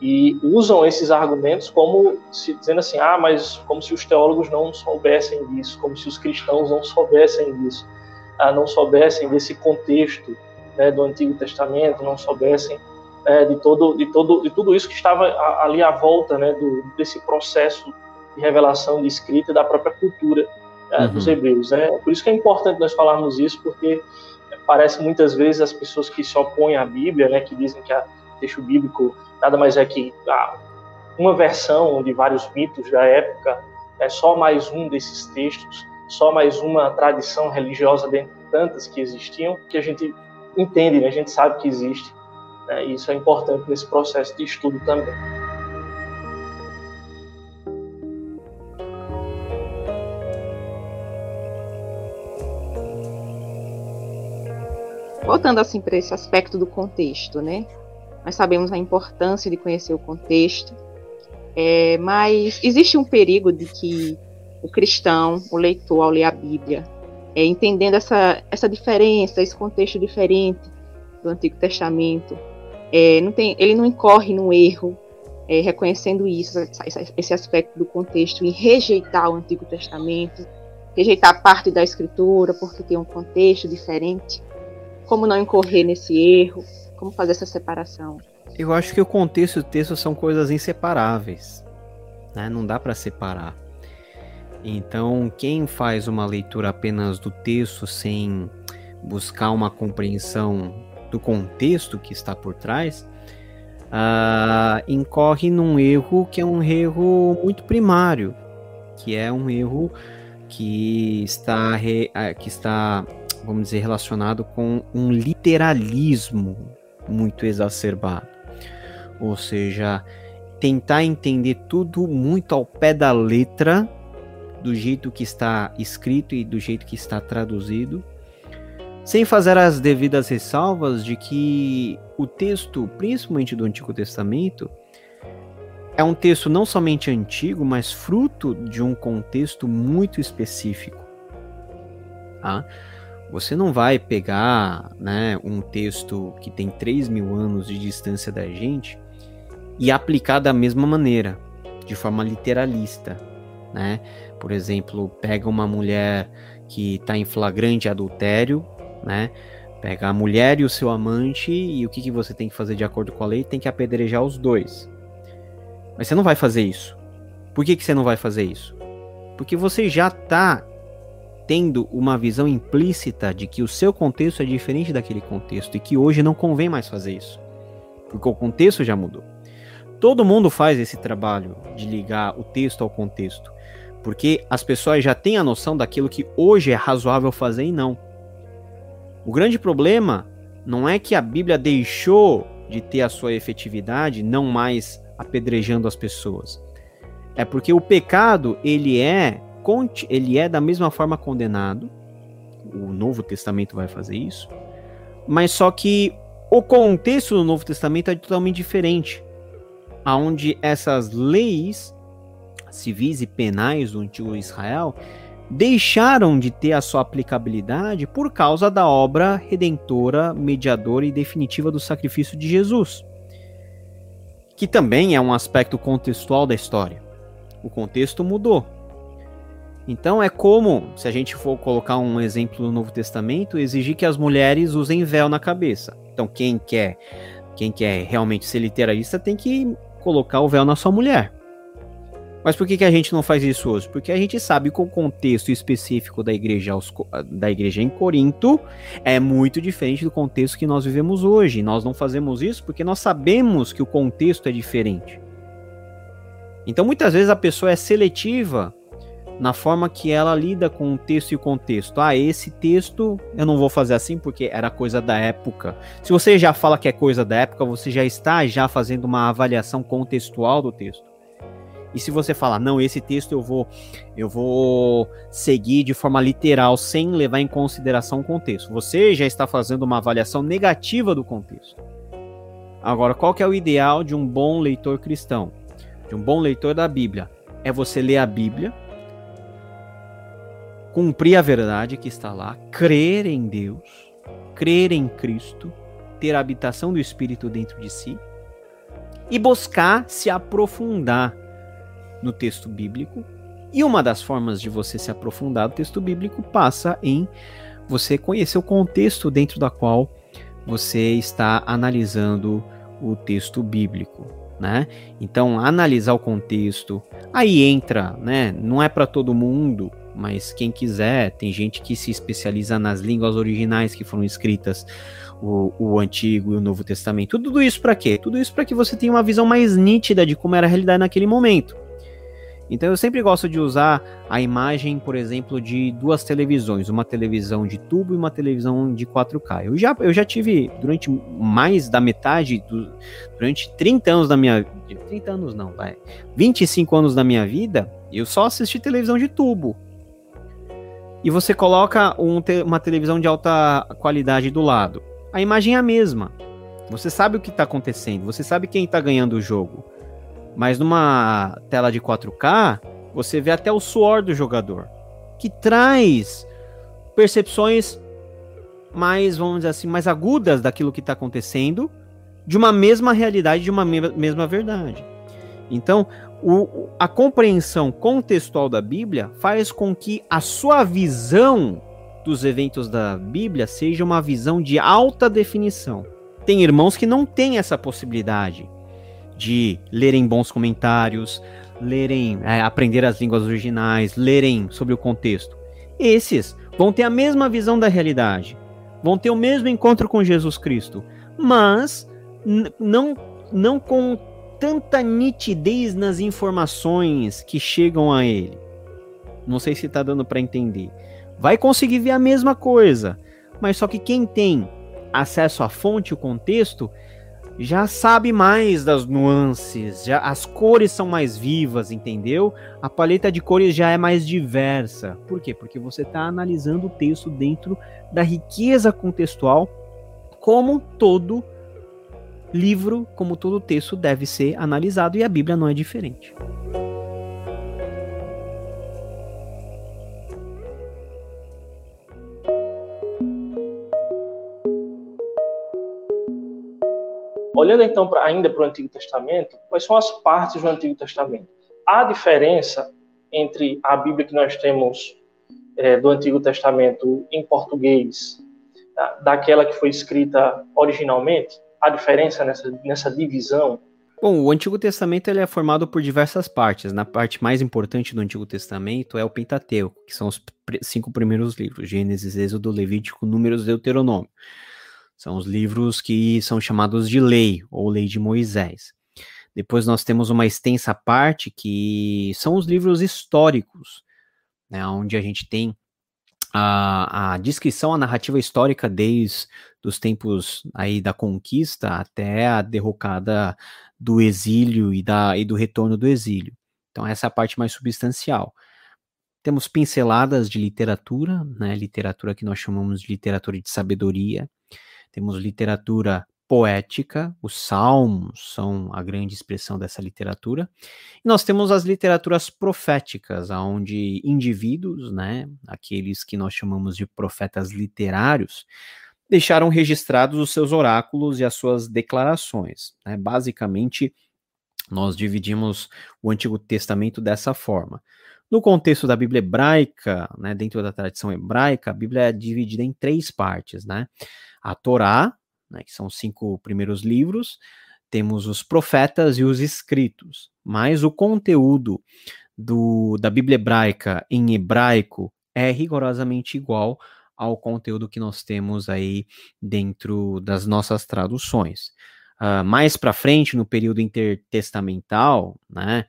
e usam esses argumentos como se dizendo assim, ah, mas como se os teólogos não soubessem disso, como se os cristãos não soubessem disso, ah, não soubessem desse contexto né, do Antigo Testamento, não soubessem é, de todo, de todo, de tudo isso que estava ali à volta, né, do, desse processo de revelação, de escrita da própria cultura uhum. dos hebreus. Né? Por isso que é importante nós falarmos isso, porque parece muitas vezes as pessoas que se opõem à Bíblia, né, que dizem que o texto bíblico nada mais é que ah, uma versão de vários mitos da época, é só mais um desses textos, só mais uma tradição religiosa dentre tantas que existiam, que a gente entende, né, a gente sabe que existe. Né, e isso é importante nesse processo de estudo também. Voltando assim para esse aspecto do contexto, né? Nós sabemos a importância de conhecer o contexto, é, mas existe um perigo de que o cristão, o leitor, ao ler a Bíblia, é, entendendo essa, essa diferença, esse contexto diferente do Antigo Testamento, é, não tem, ele não incorre no erro, é, reconhecendo isso, esse aspecto do contexto, em rejeitar o Antigo Testamento, rejeitar parte da Escritura porque tem um contexto diferente como não incorrer nesse erro, como fazer essa separação. Eu acho que o contexto e o texto são coisas inseparáveis, né? Não dá para separar. Então, quem faz uma leitura apenas do texto sem buscar uma compreensão do contexto que está por trás, uh, incorre num erro que é um erro muito primário, que é um erro que está, re, ah, que está vamos dizer, relacionado com um literalismo muito exacerbado. Ou seja, tentar entender tudo muito ao pé da letra, do jeito que está escrito e do jeito que está traduzido, sem fazer as devidas ressalvas de que o texto, principalmente do Antigo Testamento, é um texto não somente antigo, mas fruto de um contexto muito específico. Tá? Você não vai pegar né, um texto que tem 3 mil anos de distância da gente e aplicar da mesma maneira, de forma literalista. Né? Por exemplo, pega uma mulher que está em flagrante adultério, né? pega a mulher e o seu amante, e o que, que você tem que fazer de acordo com a lei? Tem que apedrejar os dois. Mas você não vai fazer isso. Por que, que você não vai fazer isso? Porque você já está tendo uma visão implícita de que o seu contexto é diferente daquele contexto e que hoje não convém mais fazer isso, porque o contexto já mudou. Todo mundo faz esse trabalho de ligar o texto ao contexto, porque as pessoas já têm a noção daquilo que hoje é razoável fazer e não. O grande problema não é que a Bíblia deixou de ter a sua efetividade, não mais apedrejando as pessoas. É porque o pecado, ele é ele é da mesma forma condenado. O Novo Testamento vai fazer isso. Mas só que o contexto do Novo Testamento é totalmente diferente. Aonde essas leis civis e penais do antigo Israel deixaram de ter a sua aplicabilidade por causa da obra redentora, mediadora e definitiva do sacrifício de Jesus, que também é um aspecto contextual da história. O contexto mudou. Então é como, se a gente for colocar um exemplo no Novo Testamento, exigir que as mulheres usem véu na cabeça. Então quem quer, quem quer realmente ser literalista tem que colocar o véu na sua mulher. Mas por que, que a gente não faz isso hoje? Porque a gente sabe que o contexto específico da igreja, da igreja em Corinto é muito diferente do contexto que nós vivemos hoje. Nós não fazemos isso porque nós sabemos que o contexto é diferente. Então muitas vezes a pessoa é seletiva na forma que ela lida com o texto e o contexto. Ah, esse texto eu não vou fazer assim porque era coisa da época. Se você já fala que é coisa da época, você já está já fazendo uma avaliação contextual do texto. E se você falar, não, esse texto eu vou eu vou seguir de forma literal, sem levar em consideração o contexto, você já está fazendo uma avaliação negativa do contexto. Agora, qual que é o ideal de um bom leitor cristão? De um bom leitor da Bíblia? É você ler a Bíblia, cumprir a verdade que está lá, crer em Deus, crer em Cristo, ter a habitação do Espírito dentro de si e buscar se aprofundar no texto bíblico. E uma das formas de você se aprofundar no texto bíblico passa em você conhecer o contexto dentro da qual você está analisando o texto bíblico, né? Então, analisar o contexto, aí entra, né? Não é para todo mundo, mas quem quiser, tem gente que se especializa nas línguas originais que foram escritas, o, o Antigo e o Novo Testamento. Tudo isso para quê? Tudo isso para que você tenha uma visão mais nítida de como era a realidade naquele momento. Então eu sempre gosto de usar a imagem, por exemplo, de duas televisões, uma televisão de tubo e uma televisão de 4K. Eu já, eu já tive durante mais da metade, do, durante 30 anos da minha 30 anos não, vai. 25 anos da minha vida, eu só assisti televisão de tubo. E você coloca um, uma televisão de alta qualidade do lado. A imagem é a mesma. Você sabe o que está acontecendo, você sabe quem está ganhando o jogo. Mas numa tela de 4K, você vê até o suor do jogador, que traz percepções mais, vamos dizer assim, mais agudas daquilo que está acontecendo, de uma mesma realidade, de uma mesma verdade. Então, o, a compreensão contextual da Bíblia faz com que a sua visão dos eventos da Bíblia seja uma visão de alta definição. Tem irmãos que não têm essa possibilidade de lerem bons comentários, lerem, é, aprender as línguas originais, lerem sobre o contexto. Esses vão ter a mesma visão da realidade, vão ter o mesmo encontro com Jesus Cristo, mas não, não com tanta nitidez nas informações que chegam a ele. Não sei se está dando para entender. Vai conseguir ver a mesma coisa, mas só que quem tem acesso à fonte, o contexto, já sabe mais das nuances, já as cores são mais vivas, entendeu? A paleta de cores já é mais diversa. Por quê? Porque você está analisando o texto dentro da riqueza contextual, como todo livro, como todo texto deve ser analisado, e a Bíblia não é diferente. Olhando então pra, ainda para o Antigo Testamento, quais são as partes do Antigo Testamento? Há diferença entre a Bíblia que nós temos é, do Antigo Testamento em português, daquela que foi escrita originalmente? Há diferença nessa, nessa divisão? Bom, o Antigo Testamento ele é formado por diversas partes. Na parte mais importante do Antigo Testamento é o Pentateuco, que são os cinco primeiros livros: Gênesis, Êxodo, Levítico, Números e Deuteronômio. São os livros que são chamados de lei, ou lei de Moisés. Depois nós temos uma extensa parte que são os livros históricos, né, onde a gente tem a, a descrição, a narrativa histórica desde os tempos aí da conquista até a derrocada do exílio e, da, e do retorno do exílio. Então essa é a parte mais substancial. Temos pinceladas de literatura, né, literatura que nós chamamos de literatura de sabedoria, temos literatura poética, os salmos são a grande expressão dessa literatura. E nós temos as literaturas proféticas, onde indivíduos, né, aqueles que nós chamamos de profetas literários, deixaram registrados os seus oráculos e as suas declarações. Né? Basicamente, nós dividimos o Antigo Testamento dessa forma. No contexto da Bíblia hebraica, né, dentro da tradição hebraica, a Bíblia é dividida em três partes, né? A Torá, né, que são os cinco primeiros livros, temos os profetas e os escritos, mas o conteúdo do, da Bíblia hebraica em hebraico é rigorosamente igual ao conteúdo que nós temos aí dentro das nossas traduções. Uh, mais para frente, no período intertestamental, né,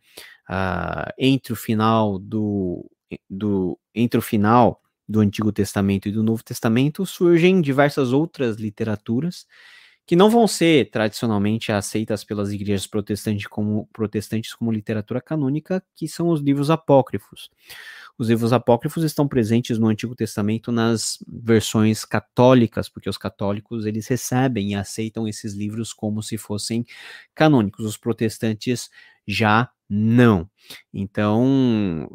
uh, entre o final do, do entre o final do Antigo Testamento e do Novo Testamento, surgem diversas outras literaturas que não vão ser tradicionalmente aceitas pelas igrejas protestantes como, protestantes como literatura canônica, que são os livros apócrifos. Os livros apócrifos estão presentes no Antigo Testamento nas versões católicas, porque os católicos eles recebem e aceitam esses livros como se fossem canônicos. Os protestantes já não. Então,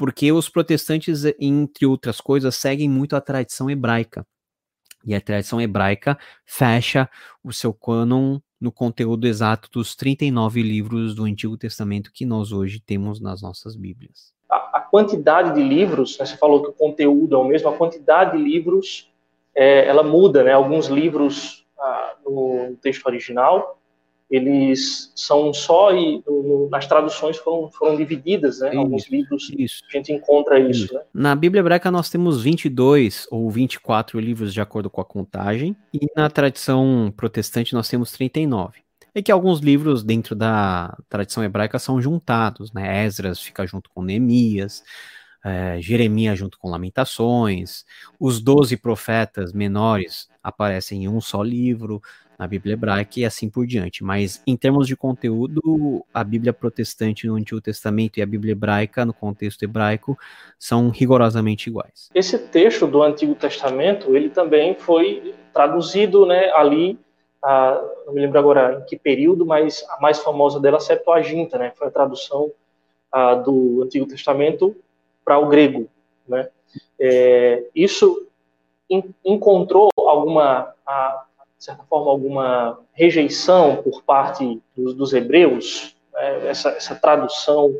porque os protestantes, entre outras coisas, seguem muito a tradição hebraica. E a tradição hebraica fecha o seu cânon no conteúdo exato dos 39 livros do Antigo Testamento que nós hoje temos nas nossas Bíblias. A, a quantidade de livros, você falou que o conteúdo é o mesmo, a quantidade de livros é, ela muda, né? Alguns livros ah, no texto original eles são só e no, nas traduções foram, foram divididas, né? Isso, Alguns livros isso. a gente encontra isso, isso. Né? Na Bíblia hebraica nós temos 22 ou 24 livros de acordo com a contagem, e na tradição protestante nós temos 39. É que alguns livros dentro da tradição hebraica são juntados, né? Esdras fica junto com Neemias, é, Jeremias junto com Lamentações, os doze profetas menores aparecem em um só livro, na Bíblia hebraica e assim por diante. Mas em termos de conteúdo, a Bíblia protestante no Antigo Testamento e a Bíblia hebraica no contexto hebraico são rigorosamente iguais. Esse texto do Antigo Testamento, ele também foi traduzido, né, ali a, não me lembro agora em que período, mas a mais famosa dela é a Septuaginta, né? Foi a tradução a, do Antigo Testamento para o grego, né? É, isso encontrou alguma a, de certa forma, alguma rejeição por parte dos, dos hebreus, né, essa, essa, tradução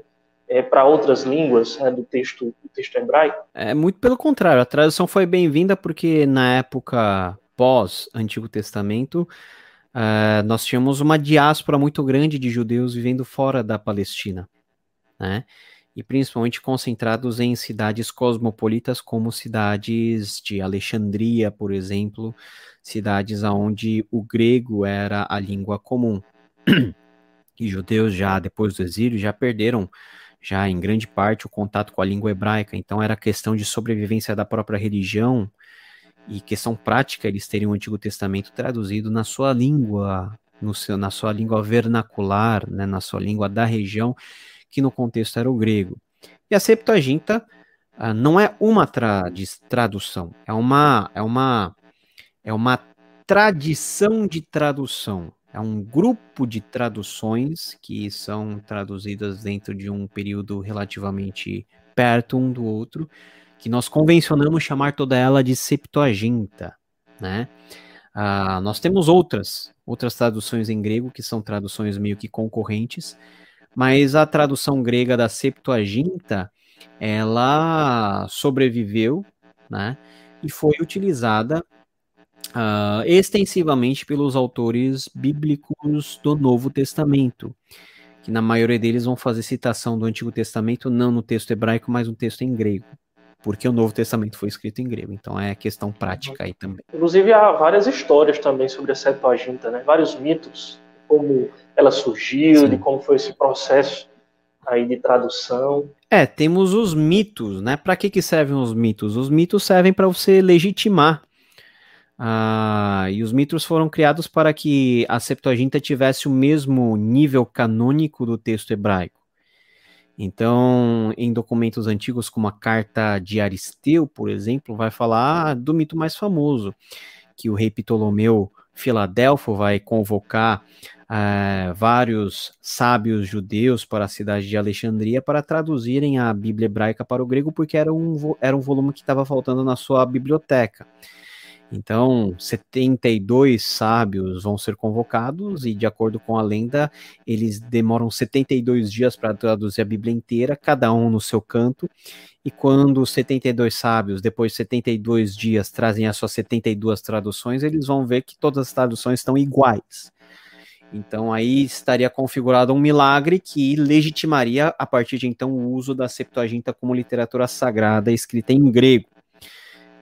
é, para outras línguas né, do, texto, do texto hebraico? É muito pelo contrário, a tradução foi bem-vinda porque na época pós-Antigo Testamento, uh, nós tínhamos uma diáspora muito grande de judeus vivendo fora da Palestina, né? E principalmente concentrados em cidades cosmopolitas como cidades de Alexandria, por exemplo, cidades onde o grego era a língua comum. E judeus já depois do exílio já perderam já em grande parte o contato com a língua hebraica, então era questão de sobrevivência da própria religião e questão prática eles terem o Antigo Testamento traduzido na sua língua, no seu, na sua língua vernacular, né, na sua língua da região, que no contexto era o grego. E a Septuaginta uh, não é uma tradução, é uma, é uma, é uma tradição de tradução. É um grupo de traduções que são traduzidas dentro de um período relativamente perto um do outro, que nós convencionamos chamar toda ela de Septuaginta, né? Uh, nós temos outras, outras traduções em grego que são traduções meio que concorrentes, mas a tradução grega da Septuaginta, ela sobreviveu, né? E foi utilizada uh, extensivamente pelos autores bíblicos do Novo Testamento, que na maioria deles vão fazer citação do Antigo Testamento, não no texto hebraico, mas no texto em grego porque o Novo Testamento foi escrito em grego. Então é questão prática aí também. Inclusive há várias histórias também sobre a Septuaginta, né? Vários mitos como ela surgiu, Sim. de como foi esse processo aí de tradução. É, temos os mitos, né? Para que, que servem os mitos? Os mitos servem para você legitimar. Ah, e os mitos foram criados para que a Septuaginta tivesse o mesmo nível canônico do texto hebraico. Então, em documentos antigos, como a carta de Aristeu, por exemplo, vai falar do mito mais famoso, que o rei Ptolomeu Filadélfo vai convocar uh, vários sábios judeus para a cidade de Alexandria para traduzirem a Bíblia hebraica para o grego, porque era um, era um volume que estava faltando na sua biblioteca. Então, 72 sábios vão ser convocados e, de acordo com a lenda, eles demoram 72 dias para traduzir a Bíblia inteira, cada um no seu canto. E quando os 72 sábios, depois de 72 dias, trazem as suas 72 traduções, eles vão ver que todas as traduções estão iguais. Então aí estaria configurado um milagre que legitimaria a partir de então o uso da Septuaginta como literatura sagrada escrita em grego.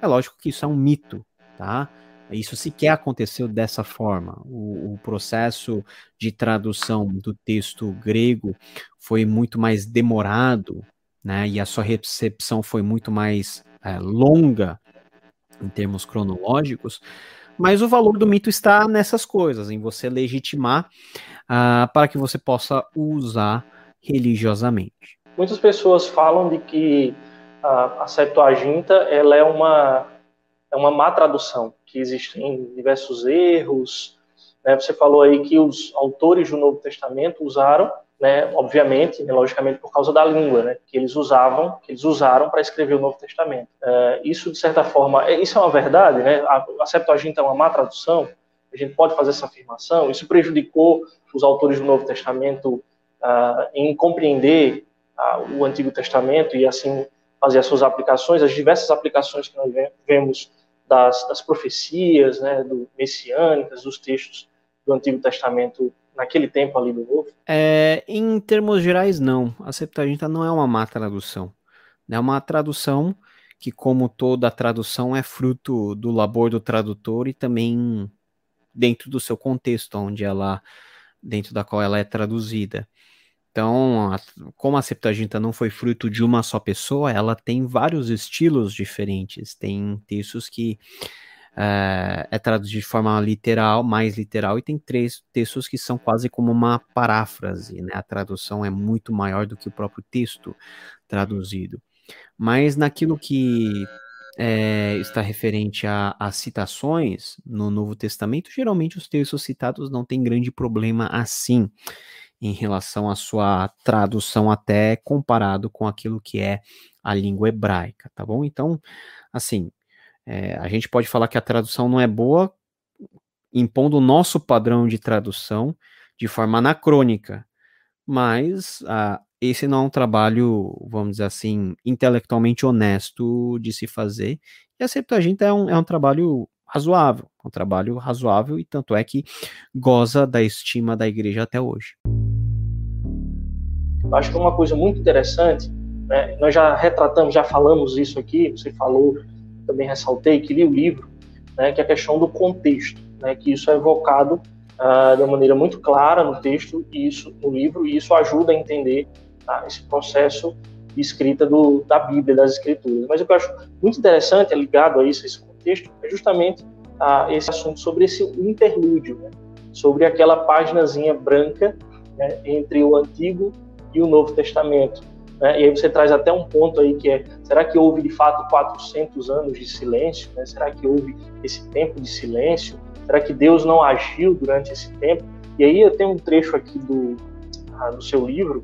É lógico que isso é um mito, tá? Isso sequer aconteceu dessa forma. O, o, processo de tradução do texto grego foi muito mais demorado, né? E a sua recepção foi muito mais é, longa em termos cronológicos. Mas o valor do mito está nessas coisas, em você legitimar uh, para que você possa usar religiosamente. Muitas pessoas falam de que a, a Septuaginta ela é uma é uma má tradução, que existem diversos erros. Né? Você falou aí que os autores do Novo Testamento usaram, né, obviamente, né, logicamente por causa da língua, né, que eles usavam, que eles usaram para escrever o Novo Testamento. É, isso de certa forma, é, isso é uma verdade, né? A, a Septuaginta é uma má tradução. A gente pode fazer essa afirmação. Isso prejudicou os autores do Novo Testamento uh, em compreender uh, o Antigo Testamento e assim fazer as suas aplicações, as diversas aplicações que nós vemos das, das profecias, né, do messiânicas, dos textos do Antigo Testamento naquele tempo ali do Novo? É, em termos gerais, não. A Septuaginta não é uma má tradução. É uma tradução que, como toda tradução, é fruto do labor do tradutor e também dentro do seu contexto, onde ela, dentro da qual ela é traduzida. Então, a, como a Septuaginta não foi fruto de uma só pessoa, ela tem vários estilos diferentes. Tem textos que é, é traduzido de forma literal, mais literal, e tem três textos que são quase como uma paráfrase, né? A tradução é muito maior do que o próprio texto traduzido. Mas naquilo que é, está referente a, a, citações no Novo Testamento, geralmente os textos citados não têm grande problema assim em relação à sua tradução, até comparado com aquilo que é a língua hebraica, tá bom? Então, assim, é, a gente pode falar que a tradução não é boa, impondo o nosso padrão de tradução de forma anacrônica, mas ah, esse não é um trabalho, vamos dizer assim, intelectualmente honesto de se fazer. E a Septuaginta é um, é um trabalho razoável, um trabalho razoável, e tanto é que goza da estima da igreja até hoje. Eu acho que é uma coisa muito interessante, né? nós já retratamos, já falamos isso aqui, você falou, também ressaltei, que li o livro, né, que é a questão do contexto, né, que isso é evocado uh, de uma maneira muito clara no texto, e isso no livro, e isso ajuda a entender tá, esse processo de escrita do, da Bíblia, das Escrituras. Mas o que eu acho muito interessante, é ligado a isso, a esse contexto, é justamente uh, esse assunto sobre esse interlúdio, né, sobre aquela páginazinha branca né, entre o Antigo e o Novo Testamento. Né? E aí você traz até um ponto aí que é, será que houve de fato 400 anos de silêncio? Né? Será que houve esse tempo de silêncio? Será que Deus não agiu durante esse tempo? E aí eu tenho um trecho aqui do, ah, do seu livro,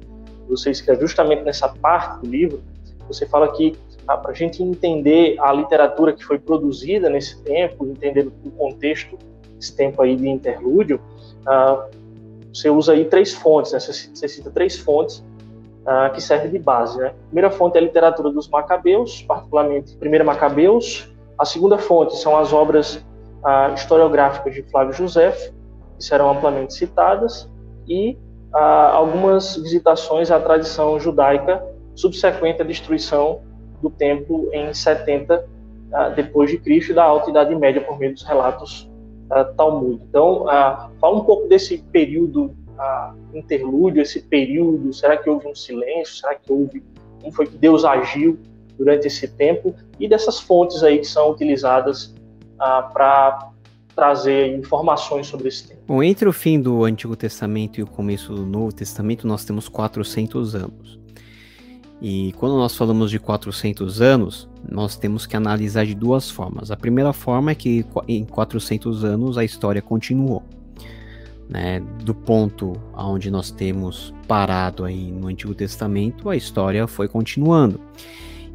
você escreve justamente nessa parte do livro, você fala que ah, para a gente entender a literatura que foi produzida nesse tempo, entender o contexto desse tempo aí de interlúdio, ah, você usa aí três fontes, né? você cita três fontes uh, que serve de base. Né? A primeira fonte é a literatura dos Macabeus, particularmente Primeira Macabeus. A segunda fonte são as obras uh, historiográficas de Flávio José, que serão amplamente citadas, e uh, algumas visitações à tradição judaica subsequente à destruição do templo em 70 depois de Cristo e da Alta Idade Média por meio dos relatos Talmud. Então, fala um pouco desse período a interlúdio, esse período? Será que houve um silêncio? Será que houve como foi que Deus agiu durante esse tempo? E dessas fontes aí que são utilizadas ah, para trazer informações sobre esse tempo. Bom, entre o fim do Antigo Testamento e o começo do Novo Testamento, nós temos 400 anos. E quando nós falamos de 400 anos, nós temos que analisar de duas formas. A primeira forma é que em 400 anos a história continuou. Né? Do ponto onde nós temos parado aí no Antigo Testamento, a história foi continuando.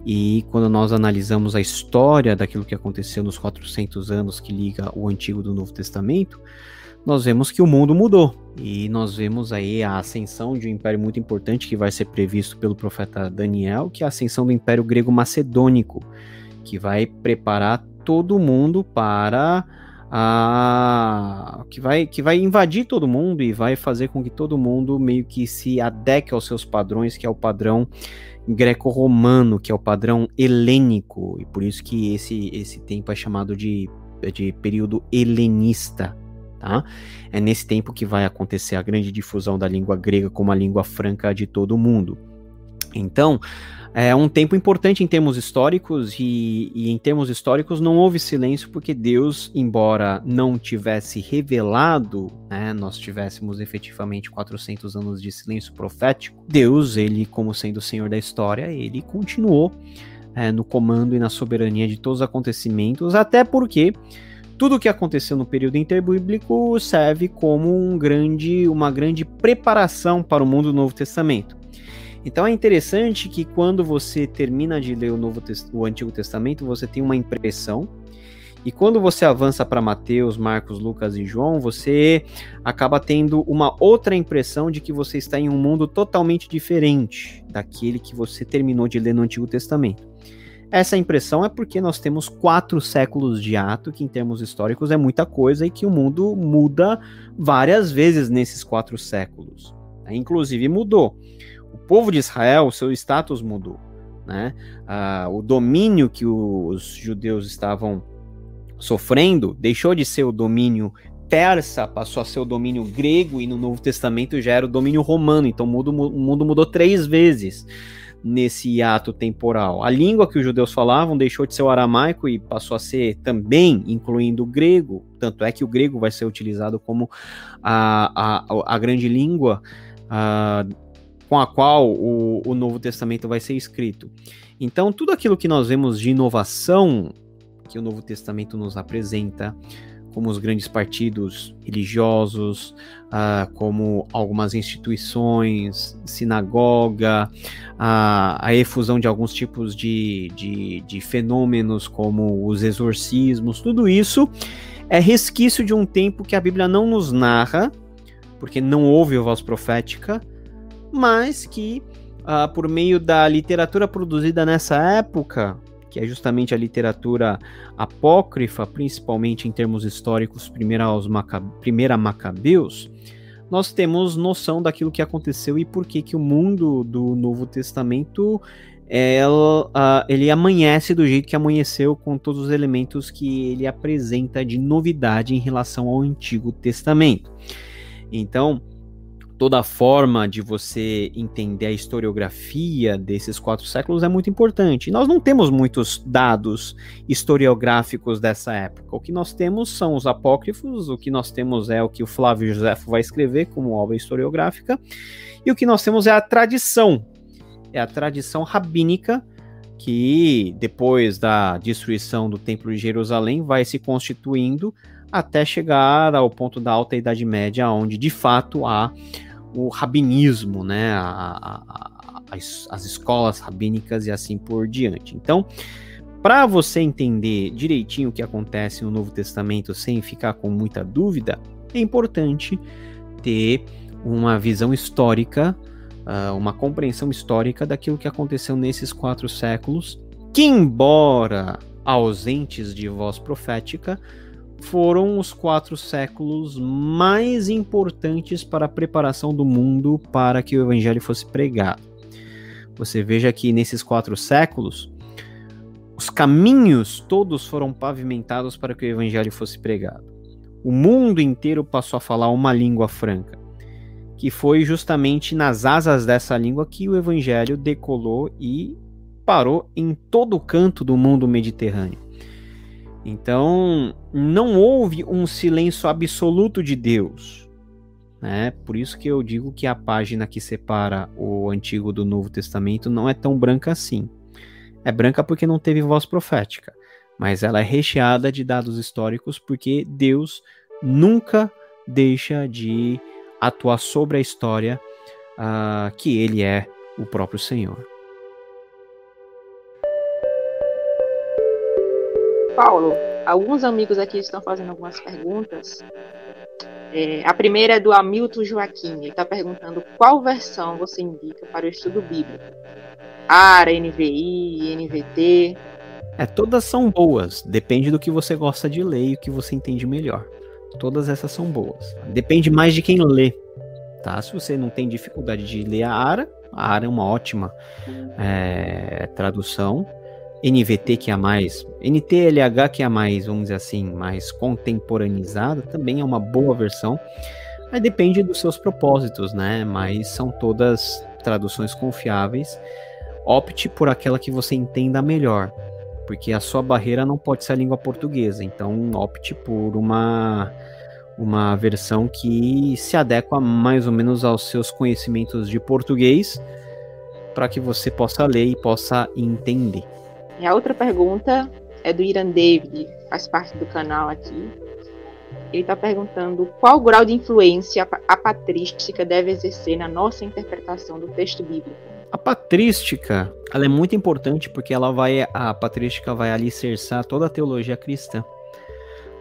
E quando nós analisamos a história daquilo que aconteceu nos 400 anos que liga o Antigo do Novo Testamento, nós vemos que o mundo mudou. E nós vemos aí a ascensão de um império muito importante que vai ser previsto pelo profeta Daniel, que é a ascensão do Império Grego Macedônico, que vai preparar todo mundo para a que vai que vai invadir todo mundo e vai fazer com que todo mundo meio que se adeque aos seus padrões, que é o padrão greco-romano, que é o padrão helênico, e por isso que esse esse tempo é chamado de de período helenista, Tá? É nesse tempo que vai acontecer a grande difusão da língua grega como a língua franca de todo mundo. Então, é um tempo importante em termos históricos, e, e, em termos históricos não houve silêncio, porque Deus, embora não tivesse revelado, né, nós tivéssemos efetivamente 400 anos de silêncio profético, Deus, ele, como sendo o Senhor da história, ele continuou é, no comando e na soberania de todos os acontecimentos, até porque tudo o que aconteceu no período interbíblico serve como um grande, uma grande preparação para o mundo do Novo Testamento. Então é interessante que quando você termina de ler o, Novo o Antigo Testamento, você tem uma impressão, e quando você avança para Mateus, Marcos, Lucas e João, você acaba tendo uma outra impressão de que você está em um mundo totalmente diferente daquele que você terminou de ler no Antigo Testamento. Essa impressão é porque nós temos quatro séculos de ato, que em termos históricos é muita coisa e que o mundo muda várias vezes nesses quatro séculos. Inclusive mudou. O povo de Israel, seu status mudou. Né? Ah, o domínio que os judeus estavam sofrendo deixou de ser o domínio persa, passou a ser o domínio grego e no Novo Testamento já era o domínio romano. Então o mundo, o mundo mudou três vezes nesse ato temporal. A língua que os judeus falavam deixou de ser o aramaico e passou a ser também, incluindo o grego. Tanto é que o grego vai ser utilizado como a, a, a grande língua a, com a qual o, o Novo Testamento vai ser escrito. Então, tudo aquilo que nós vemos de inovação que o Novo Testamento nos apresenta, como os grandes partidos religiosos, uh, como algumas instituições, sinagoga, uh, a efusão de alguns tipos de, de, de fenômenos como os exorcismos, tudo isso é resquício de um tempo que a Bíblia não nos narra, porque não houve voz profética, mas que, uh, por meio da literatura produzida nessa época, que é justamente a literatura apócrifa, principalmente em termos históricos, primeira, aos Macab primeira Macabeus, nós temos noção daquilo que aconteceu e por que, que o mundo do Novo Testamento ela, uh, ele amanhece do jeito que amanheceu, com todos os elementos que ele apresenta de novidade em relação ao Antigo Testamento. Então, toda a forma de você entender a historiografia desses quatro séculos é muito importante. Nós não temos muitos dados historiográficos dessa época. O que nós temos são os apócrifos, o que nós temos é o que o Flávio Josefo vai escrever como obra historiográfica, e o que nós temos é a tradição. É a tradição rabínica que depois da destruição do Templo de Jerusalém vai se constituindo até chegar ao ponto da Alta Idade Média, onde de fato há o rabinismo, né, a, a, as, as escolas rabínicas e assim por diante. Então, para você entender direitinho o que acontece no Novo Testamento sem ficar com muita dúvida, é importante ter uma visão histórica, uh, uma compreensão histórica daquilo que aconteceu nesses quatro séculos, que, embora ausentes de voz profética, foram os quatro séculos mais importantes para a preparação do mundo para que o evangelho fosse pregado. Você veja que nesses quatro séculos, os caminhos todos foram pavimentados para que o evangelho fosse pregado. O mundo inteiro passou a falar uma língua franca, que foi justamente nas asas dessa língua que o evangelho decolou e parou em todo o canto do mundo mediterrâneo. Então, não houve um silêncio absoluto de Deus. né? Por isso que eu digo que a página que separa o Antigo do Novo Testamento não é tão branca assim. É branca porque não teve voz profética, mas ela é recheada de dados históricos porque Deus nunca deixa de atuar sobre a história uh, que Ele é o próprio Senhor. Paulo, alguns amigos aqui estão fazendo algumas perguntas é, a primeira é do Hamilton Joaquim. Ele está perguntando qual versão você indica para o estudo bíblico. ARA, NVI, NVT. É, todas são boas. Depende do que você gosta de ler e o que você entende melhor. Todas essas são boas. Depende mais de quem lê. Tá? Se você não tem dificuldade de ler a ARA, a ARA é uma ótima é, tradução. NVT que é mais, NTLH que é mais, vamos dizer assim, mais contemporaneizada, também é uma boa versão. Mas depende dos seus propósitos, né? Mas são todas traduções confiáveis. Opte por aquela que você entenda melhor, porque a sua barreira não pode ser a língua portuguesa. Então, opte por uma uma versão que se adequa mais ou menos aos seus conhecimentos de português, para que você possa ler e possa entender. E a outra pergunta é do Iran David, faz parte do canal aqui. Ele está perguntando qual grau de influência a patrística deve exercer na nossa interpretação do texto bíblico. A patrística, ela é muito importante porque ela vai, a patrística vai alicerçar toda a teologia cristã.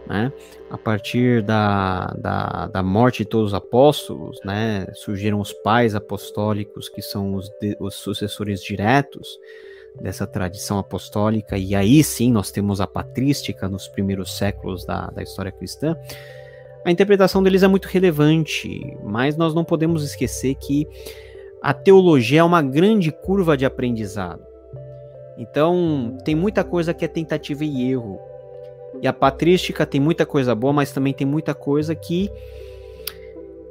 Né? A partir da, da, da, morte de todos os apóstolos, né, surgiram os pais apostólicos, que são os, de, os sucessores diretos dessa tradição apostólica, e aí sim nós temos a patrística nos primeiros séculos da, da história cristã, a interpretação deles é muito relevante, mas nós não podemos esquecer que a teologia é uma grande curva de aprendizado. Então, tem muita coisa que é tentativa e erro. E a patrística tem muita coisa boa, mas também tem muita coisa que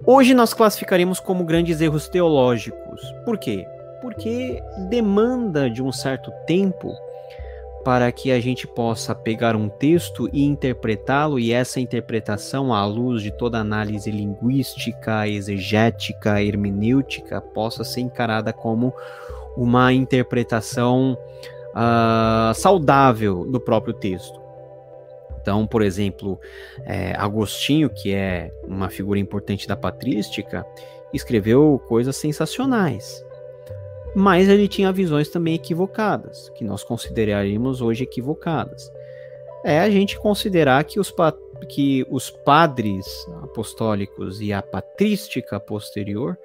hoje nós classificaremos como grandes erros teológicos. Por quê? Porque demanda de um certo tempo para que a gente possa pegar um texto e interpretá-lo, e essa interpretação, à luz de toda análise linguística, exegética, hermenêutica, possa ser encarada como uma interpretação uh, saudável do próprio texto. Então, por exemplo, é, Agostinho, que é uma figura importante da patrística, escreveu coisas sensacionais mas ele tinha visões também equivocadas, que nós consideraríamos hoje equivocadas. É a gente considerar que os, que os padres apostólicos e a patrística posterior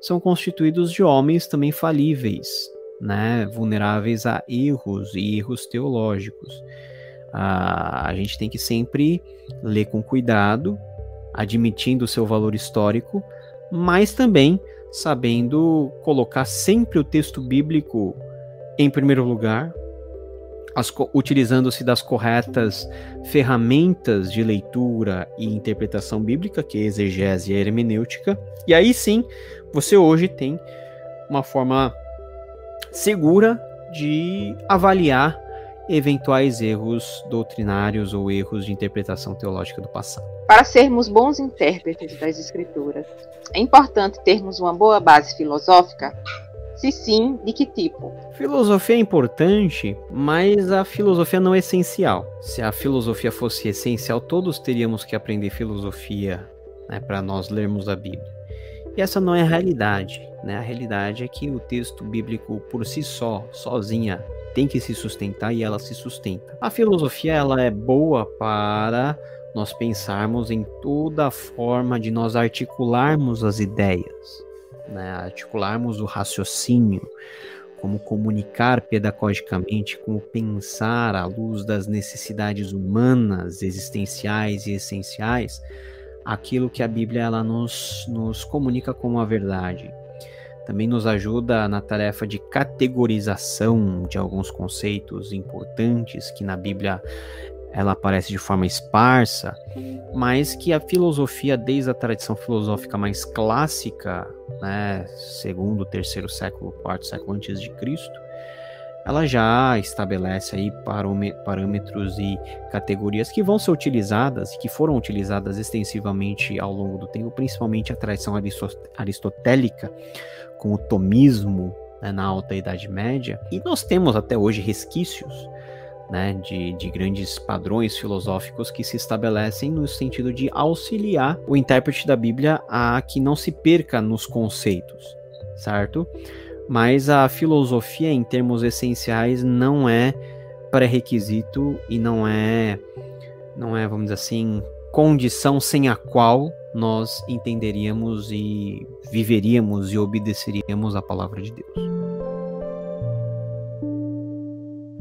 são constituídos de homens também falíveis, né, vulneráveis a erros e erros teológicos. Ah, a gente tem que sempre ler com cuidado, admitindo o seu valor histórico, mas também sabendo colocar sempre o texto bíblico em primeiro lugar, utilizando-se das corretas ferramentas de leitura e interpretação bíblica, que é exegese e hermenêutica, e aí sim você hoje tem uma forma segura de avaliar eventuais erros doutrinários ou erros de interpretação teológica do passado. Para sermos bons intérpretes das Escrituras, é importante termos uma boa base filosófica? Se sim, de que tipo? Filosofia é importante, mas a filosofia não é essencial. Se a filosofia fosse essencial, todos teríamos que aprender filosofia né, para nós lermos a Bíblia. E essa não é a realidade. Né? A realidade é que o texto bíblico por si só, sozinha, tem que se sustentar e ela se sustenta. A filosofia ela é boa para nós pensarmos em toda a forma de nós articularmos as ideias, né? articularmos o raciocínio, como comunicar pedagogicamente, como pensar à luz das necessidades humanas, existenciais e essenciais, aquilo que a Bíblia ela nos, nos comunica como a verdade. Também nos ajuda na tarefa de categorização de alguns conceitos importantes que na Bíblia ela aparece de forma esparsa, mas que a filosofia, desde a tradição filosófica mais clássica, né, segundo, terceiro século, quarto século antes de Cristo, ela já estabelece aí parâmetros e categorias que vão ser utilizadas, que foram utilizadas extensivamente ao longo do tempo, principalmente a tradição aristotélica, com o tomismo né, na Alta Idade Média. E nós temos até hoje resquícios né, de, de grandes padrões filosóficos que se estabelecem no sentido de auxiliar o intérprete da Bíblia a que não se perca nos conceitos, certo? mas a filosofia, em termos essenciais, não é pré-requisito e não é, não é, vamos dizer assim, condição sem a qual nós entenderíamos e viveríamos e obedeceríamos a palavra de Deus.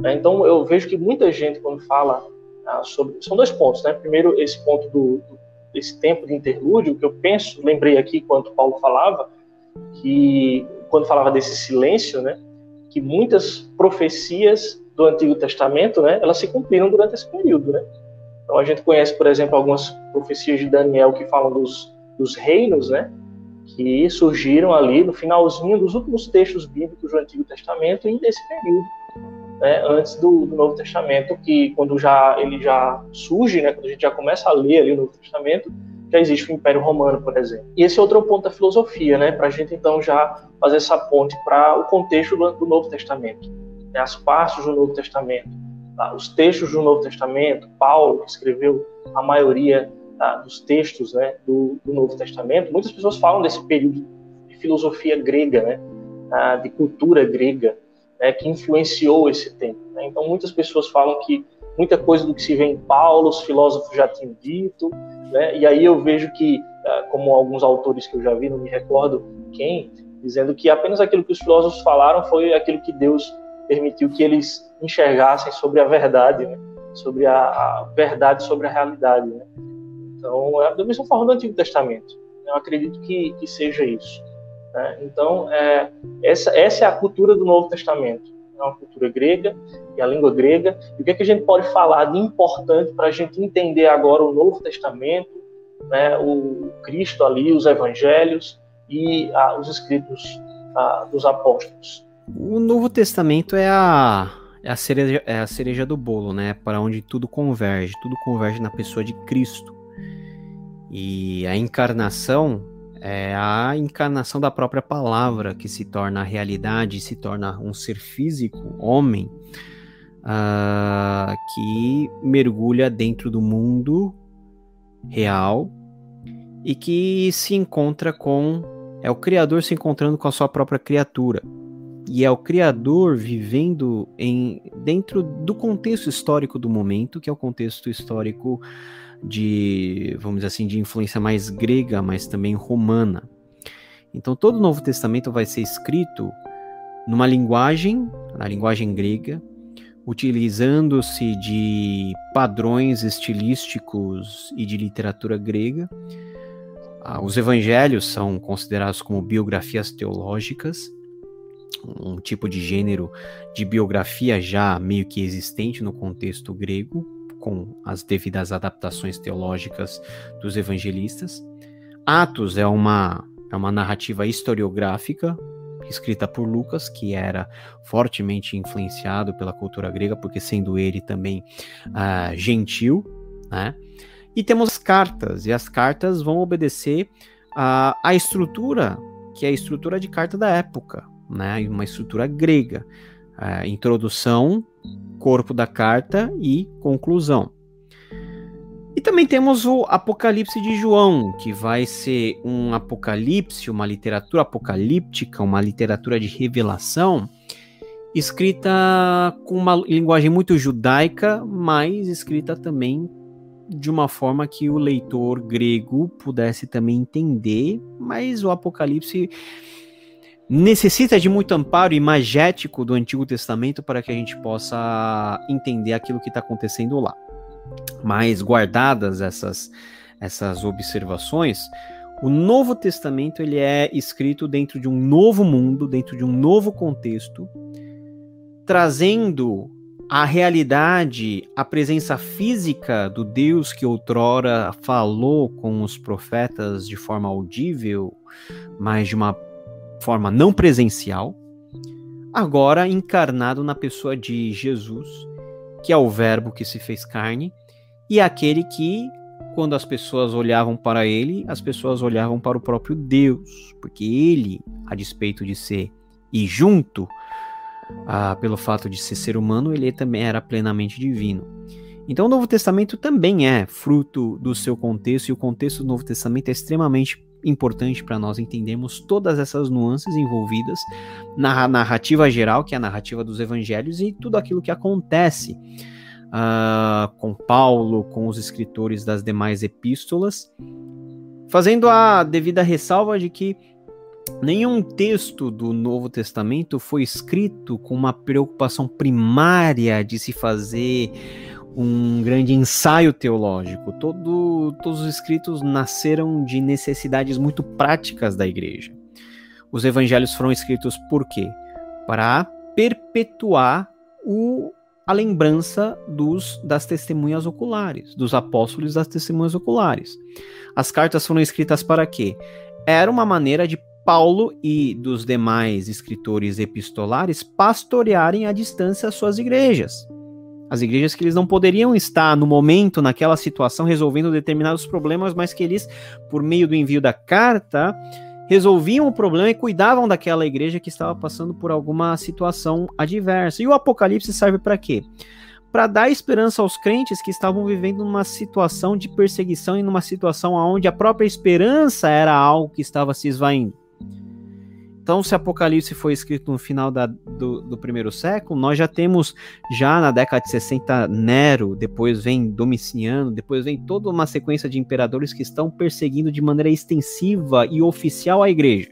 É, então eu vejo que muita gente quando fala ah, sobre são dois pontos, né? Primeiro esse ponto do, do esse tempo de interlúdio que eu penso, lembrei aqui quando Paulo falava que quando falava desse silêncio, né, que muitas profecias do Antigo Testamento, né, elas se cumpriram durante esse período, né? Então a gente conhece, por exemplo, algumas profecias de Daniel que falam dos, dos reinos, né, que surgiram ali no finalzinho dos últimos textos bíblicos do Antigo Testamento e desse período, né, antes do, do, Novo Testamento, que quando já ele já surge, né, quando a gente já começa a ler ali o Novo Testamento, já existe o Império Romano, por exemplo. E esse é outro ponto da filosofia, né, para a gente então já fazer essa ponte para o contexto do, do, Novo Testamento, né, as partes do Novo Testamento, tá, os textos do Novo Testamento, Paulo que escreveu a maioria tá, dos textos né, do, do, Novo Testamento. Muitas pessoas falam desse período de filosofia grega, né, tá, de cultura grega, né, que influenciou esse tempo. Né? Então muitas pessoas falam que muita coisa do que se vê em Paulo, os filósofos já tinham dito, né? E aí eu vejo que, ah, como alguns autores que eu já vi, não me recordo quem, dizendo que apenas aquilo que os filósofos falaram foi aquilo que Deus permitiu que eles enxergassem sobre a verdade, né? sobre a, a, verdade, sobre a realidade. Né? Então, é da mesma forma do Antigo Testamento. Eu acredito que, que seja isso. Né? Então, é, essa, essa é a cultura do Novo Testamento. É uma cultura grega e a língua grega. E o que, é que a gente pode falar de importante para a gente entender agora o Novo Testamento, né, o Cristo ali, os Evangelhos e os escritos dos apóstolos? O Novo Testamento é a, é a, cereja, é a cereja do bolo, né? Para onde tudo converge, tudo converge na pessoa de Cristo. E a encarnação é a encarnação da própria palavra que se torna realidade, se torna um ser físico, homem, uh, que mergulha dentro do mundo real e que se encontra com. É o Criador se encontrando com a sua própria criatura. E é o Criador vivendo em dentro do contexto histórico do momento, que é o contexto histórico de, vamos dizer assim, de influência mais grega, mas também romana. Então todo o Novo Testamento vai ser escrito numa linguagem, na linguagem grega, utilizando-se de padrões estilísticos e de literatura grega. Ah, os evangelhos são considerados como biografias teológicas, um tipo de gênero de biografia já meio que existente no contexto grego, com as devidas adaptações teológicas dos evangelistas. Atos é uma, é uma narrativa historiográfica escrita por Lucas, que era fortemente influenciado pela cultura grega, porque sendo ele também uh, gentil, né? E temos as cartas, e as cartas vão obedecer à, a estrutura, que é a estrutura de carta da época, né? Uma estrutura grega. Uh, introdução, corpo da carta e conclusão. E também temos o Apocalipse de João, que vai ser um apocalipse, uma literatura apocalíptica, uma literatura de revelação, escrita com uma linguagem muito judaica, mas escrita também de uma forma que o leitor grego pudesse também entender, mas o Apocalipse necessita de muito amparo imagético do Antigo Testamento para que a gente possa entender aquilo que está acontecendo lá. Mas guardadas essas, essas observações, o Novo Testamento ele é escrito dentro de um novo mundo, dentro de um novo contexto, trazendo a realidade, a presença física do Deus que outrora falou com os profetas de forma audível, mas de uma forma não presencial, agora encarnado na pessoa de Jesus, que é o Verbo que se fez carne, e aquele que, quando as pessoas olhavam para ele, as pessoas olhavam para o próprio Deus, porque ele, a despeito de ser e junto, ah, pelo fato de ser ser humano, ele também era plenamente divino. Então o Novo Testamento também é fruto do seu contexto, e o contexto do Novo Testamento é extremamente importante para nós entendermos todas essas nuances envolvidas na narrativa geral, que é a narrativa dos evangelhos, e tudo aquilo que acontece uh, com Paulo, com os escritores das demais epístolas, fazendo a devida ressalva de que nenhum texto do Novo Testamento foi escrito com uma preocupação primária de se fazer um grande ensaio teológico. Todo, todos os escritos nasceram de necessidades muito práticas da igreja. Os evangelhos foram escritos por quê? Para perpetuar o, a lembrança dos, das testemunhas oculares, dos apóstolos das testemunhas oculares. As cartas foram escritas para quê? Era uma maneira de Paulo e dos demais escritores epistolares pastorearem à distância as suas igrejas as igrejas que eles não poderiam estar no momento, naquela situação, resolvendo determinados problemas, mas que eles, por meio do envio da carta, resolviam o problema e cuidavam daquela igreja que estava passando por alguma situação adversa. E o Apocalipse serve para quê? Para dar esperança aos crentes que estavam vivendo numa situação de perseguição e numa situação onde a própria esperança era algo que estava se esvaindo. Então, se Apocalipse foi escrito no final da, do, do, primeiro século, nós já temos, já na década de 60, Nero, depois vem Domiciano, depois vem toda uma sequência de imperadores que estão perseguindo de maneira extensiva e oficial a igreja.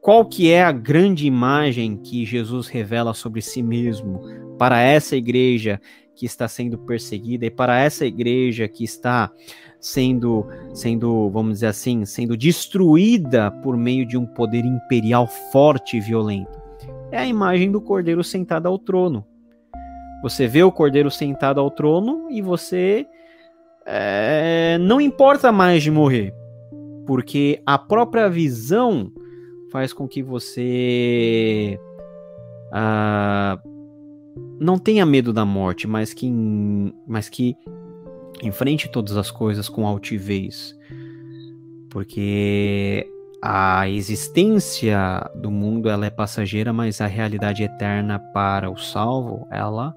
Qual que é a grande imagem que Jesus revela sobre si mesmo para essa igreja que está sendo perseguida e para essa igreja que está sendo, sendo, vamos dizer assim, sendo destruída por meio de um poder imperial forte e violento. É a imagem do cordeiro sentado ao trono. Você vê o cordeiro sentado ao trono e você é, não importa mais de morrer, porque a própria visão faz com que você ah, não tenha medo da morte, mas que, mas que enfrente todas as coisas com altivez, porque a existência do mundo ela é passageira, mas a realidade eterna para o salvo, ela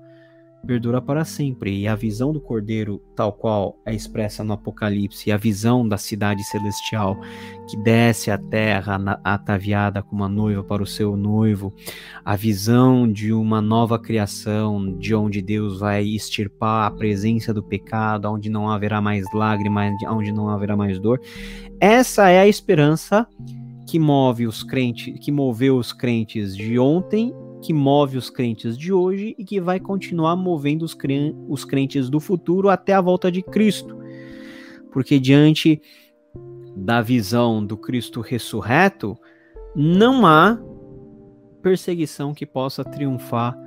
perdura para sempre. E a visão do Cordeiro, tal qual é expressa no Apocalipse, e a visão da cidade celestial que desce à terra ataviada como uma noiva para o seu noivo, a visão de uma nova criação, de onde Deus vai extirpar a presença do pecado, onde não haverá mais lágrimas, onde não haverá mais dor. Essa é a esperança que move os crentes, que moveu os crentes de ontem que move os crentes de hoje e que vai continuar movendo os, os crentes do futuro até a volta de Cristo. Porque diante da visão do Cristo ressurreto, não há perseguição que possa triunfar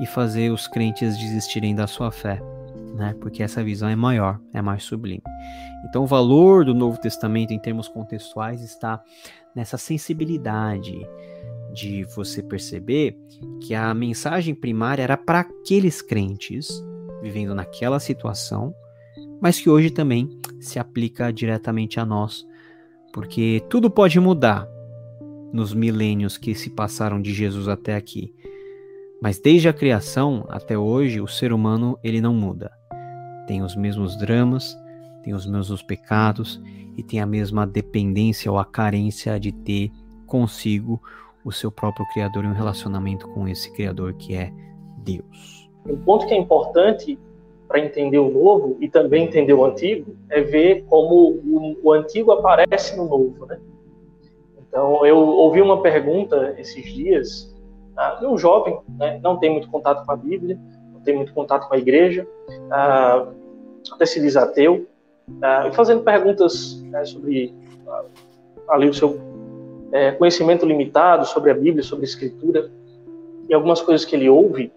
e fazer os crentes desistirem da sua fé, né? Porque essa visão é maior, é mais sublime. Então, o valor do Novo Testamento em termos contextuais está nessa sensibilidade, de você perceber que a mensagem primária era para aqueles crentes vivendo naquela situação, mas que hoje também se aplica diretamente a nós, porque tudo pode mudar nos milênios que se passaram de Jesus até aqui. Mas desde a criação até hoje, o ser humano ele não muda. Tem os mesmos dramas, tem os mesmos pecados e tem a mesma dependência ou a carência de ter consigo o seu próprio Criador em um relacionamento com esse Criador que é Deus. Um ponto que é importante para entender o novo e também entender o antigo é ver como o, o antigo aparece no novo, né? Então eu ouvi uma pergunta esses dias ah, de um jovem, né, não tem muito contato com a Bíblia, não tem muito contato com a igreja, ah, até se diz ateu, ah, fazendo perguntas né, sobre ah, ali o seu é, conhecimento limitado sobre a Bíblia, sobre a Escritura, e algumas coisas que ele ouve,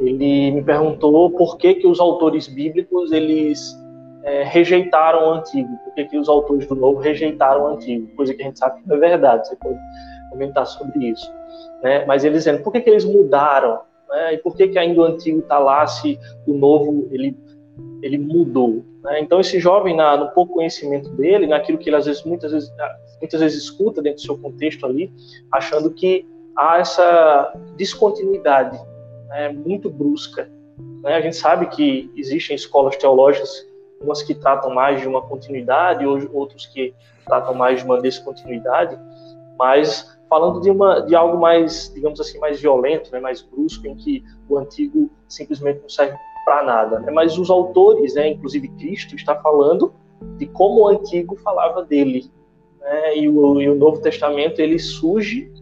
ele me perguntou por que, que os autores bíblicos eles é, rejeitaram o Antigo, por que, que os autores do Novo rejeitaram o Antigo, coisa que a gente sabe que não é verdade. Você pode comentar sobre isso. Né? Mas eles dizendo, por que, que eles mudaram? Né? E por que, que ainda o antigo está lá se o novo ele, ele mudou? Né? Então esse jovem, na, no pouco conhecimento dele, naquilo que ele às vezes muitas vezes muitas vezes escuta dentro do seu contexto ali, achando que há essa descontinuidade né, muito brusca. Né? A gente sabe que existem escolas teológicas, umas que tratam mais de uma continuidade, outros que tratam mais de uma descontinuidade, mas falando de, uma, de algo mais, digamos assim, mais violento, né, mais brusco, em que o antigo simplesmente não serve para nada. Né? Mas os autores, né, inclusive Cristo, está falando de como o antigo falava dele. Né? E, o, e o Novo Testamento ele surge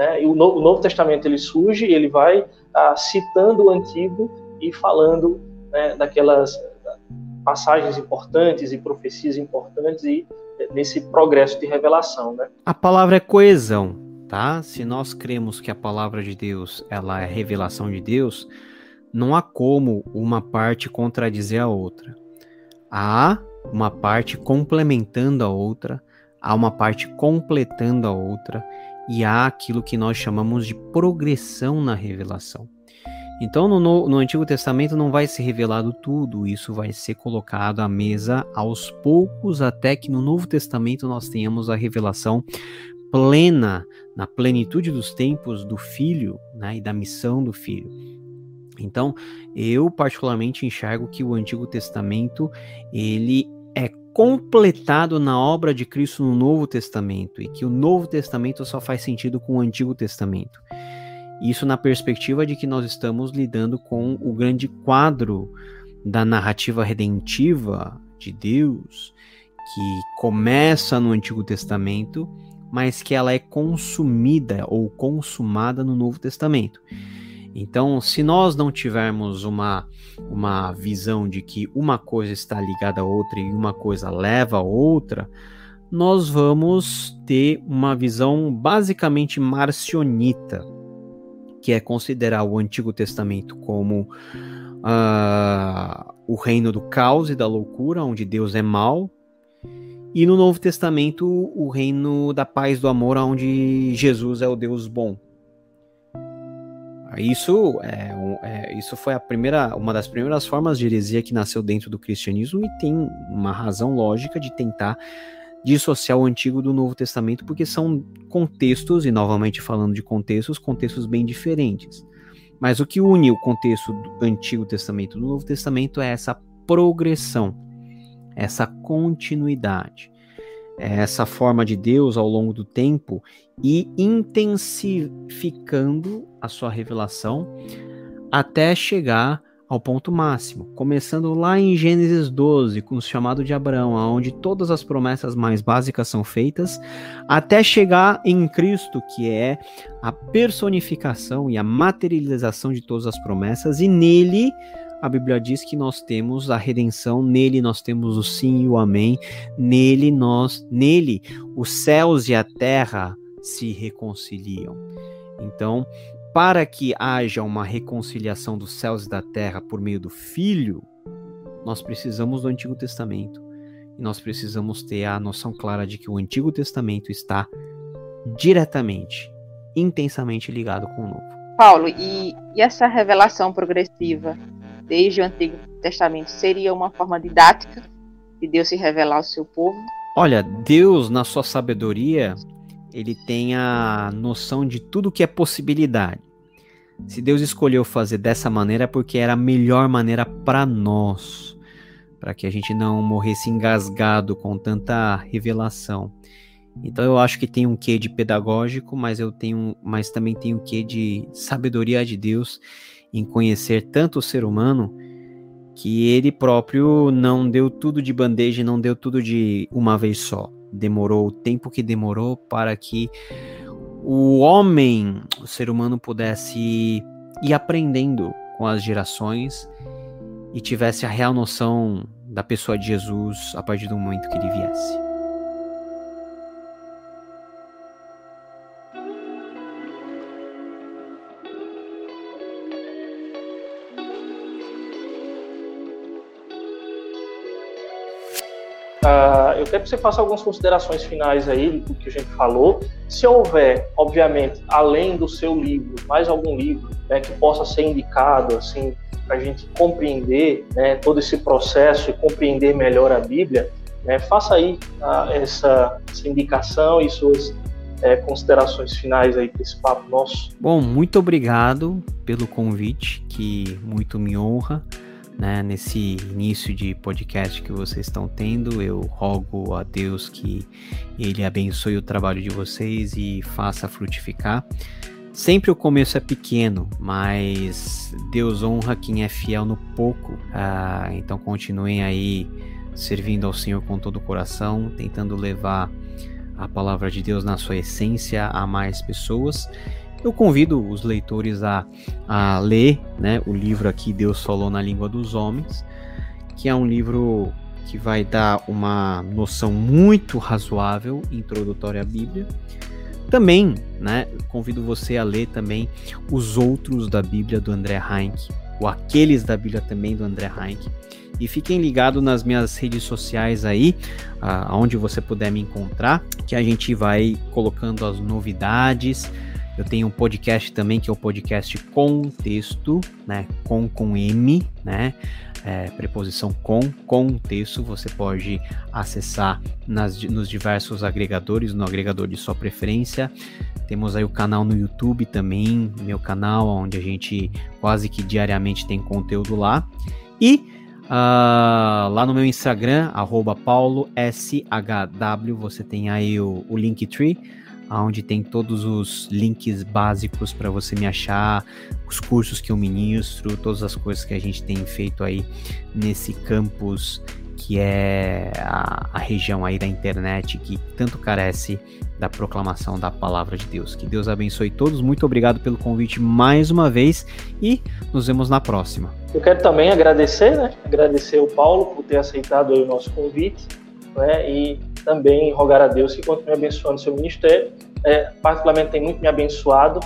né? E o Novo, o Novo, Testamento ele surge, ele vai ah, citando o Antigo e falando né, daquelas passagens importantes e profecias importantes e eh, nesse progresso de revelação, né? A palavra é coesão, tá? Se nós cremos que a palavra de Deus ela é revelação de Deus, não há como uma parte contradizer a outra. Há uma parte complementando a outra, há uma parte completando a outra e há aquilo que nós chamamos de progressão na revelação. Então, no, no, Antigo Testamento não vai ser revelado tudo, isso vai ser colocado à mesa aos poucos, até que no Novo Testamento nós tenhamos a revelação plena, na plenitude dos tempos do Filho né, e da missão do Filho. Então, eu particularmente enxergo que o Antigo Testamento ele completado na obra de Cristo no Novo Testamento e que o Novo Testamento só faz sentido com o Antigo Testamento. Isso na perspectiva de que nós estamos lidando com o grande quadro da narrativa redentiva de Deus, que começa no Antigo Testamento, mas que ela é consumida ou consumada no Novo Testamento. Então, se nós não tivermos uma, uma visão de que uma coisa está ligada à outra e uma coisa leva a outra, nós vamos ter uma visão basicamente marcionita, que é considerar o Antigo Testamento como uh, o reino do caos e da loucura, onde Deus é mau, e no Novo Testamento o reino da paz e do amor, onde Jesus é o Deus bom. Isso, é, é, isso foi a primeira, uma das primeiras formas de heresia que nasceu dentro do cristianismo e tem uma razão lógica de tentar dissociar o Antigo do Novo Testamento, porque são contextos, e novamente falando de contextos, contextos bem diferentes. Mas o que une o contexto do Antigo Testamento e do Novo Testamento é essa progressão, essa continuidade, essa forma de Deus ao longo do tempo e intensificando a sua revelação até chegar ao ponto máximo, começando lá em Gênesis 12, com o chamado de Abraão, onde todas as promessas mais básicas são feitas, até chegar em Cristo, que é a personificação e a materialização de todas as promessas, e nele a Bíblia diz que nós temos a redenção, nele nós temos o sim e o amém, nele nós, nele os céus e a terra se reconciliam. Então, para que haja uma reconciliação dos céus e da terra por meio do Filho, nós precisamos do Antigo Testamento. E nós precisamos ter a noção clara de que o Antigo Testamento está diretamente, intensamente ligado com o Novo. Paulo, e, e essa revelação progressiva desde o Antigo Testamento seria uma forma didática de Deus se revelar ao seu povo? Olha, Deus, na sua sabedoria, ele tem a noção de tudo que é possibilidade. Se Deus escolheu fazer dessa maneira é porque era a melhor maneira para nós, para que a gente não morresse engasgado com tanta revelação. Então eu acho que tem um quê de pedagógico, mas eu tenho, mas também tem um quê de sabedoria de Deus em conhecer tanto o ser humano que ele próprio não deu tudo de bandeja, não deu tudo de uma vez só demorou o tempo que demorou para que o homem, o ser humano, pudesse ir aprendendo com as gerações e tivesse a real noção da pessoa de Jesus a partir do momento que ele viesse. Uh, eu quero que você faça algumas considerações finais aí do que a gente falou. Se houver, obviamente, além do seu livro, mais algum livro né, que possa ser indicado, assim, para a gente compreender né, todo esse processo e compreender melhor a Bíblia, né, faça aí uh, essa, essa, indicação e suas é, considerações finais aí para esse papo nosso. Bom, muito obrigado pelo convite, que muito me honra né, nesse início de podcast que vocês estão tendo. Eu rogo a Deus que Ele abençoe o trabalho de vocês e faça frutificar. Sempre o começo é pequeno, mas Deus honra quem é fiel no pouco. Ah, então continuem aí servindo ao Senhor com todo o coração, tentando levar a palavra de Deus na sua essência a mais pessoas. Eu convido os leitores a, a ler né, o livro aqui, Deus Falou na Língua dos Homens, que é um livro que vai dar uma noção muito razoável, introdutória à Bíblia. Também, né, convido você a ler também os outros da Bíblia do André Heinck, ou aqueles da Bíblia também do André Heinck. E fiquem ligados nas minhas redes sociais aí, aonde você puder me encontrar, que a gente vai colocando as novidades, eu tenho um podcast também que é o podcast Contexto, né? Com com M, né? É, preposição com, contexto, você pode acessar nas, nos diversos agregadores, no agregador de sua preferência. Temos aí o canal no YouTube também, meu canal, onde a gente quase que diariamente tem conteúdo lá. E uh, lá no meu Instagram, paulosHW, você tem aí o, o Linktree onde tem todos os links básicos para você me achar, os cursos que eu ministro, todas as coisas que a gente tem feito aí nesse campus que é a, a, região aí da internet que tanto carece da proclamação da palavra de Deus. Que Deus abençoe todos. Muito obrigado pelo convite mais uma vez e nos vemos na próxima. Eu quero também agradecer, né? Agradecer o Paulo por ter aceitado o nosso convite, né? E também rogar a Deus que continue abençoando seu ministério. É, particularmente tem muito me abençoado.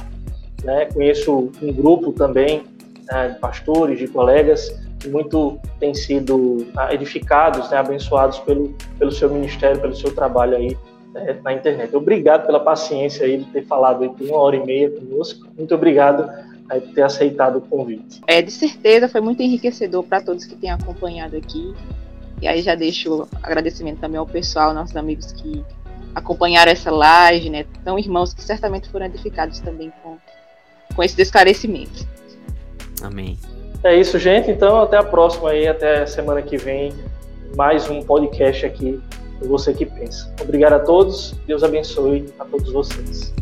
Né? Conheço um grupo também né, de pastores, de colegas que muito têm sido ah, edificados, né, abençoados pelo, pelo seu ministério, pelo seu trabalho aí né, na internet. Obrigado pela paciência aí de ter falado aí por uma hora e meia conosco. Muito obrigado aí por ter aceitado o convite. É, de certeza foi muito enriquecedor para todos que têm acompanhado aqui. E aí já deixo agradecimento também ao pessoal, nossos amigos que acompanharam essa live, né? São irmãos que certamente foram edificados também com, com esse esclarecimento. Amém. É isso, gente. Então, até a próxima aí, até semana que vem. Mais um podcast aqui do Você que Pensa. Obrigado a todos. Deus abençoe a todos vocês.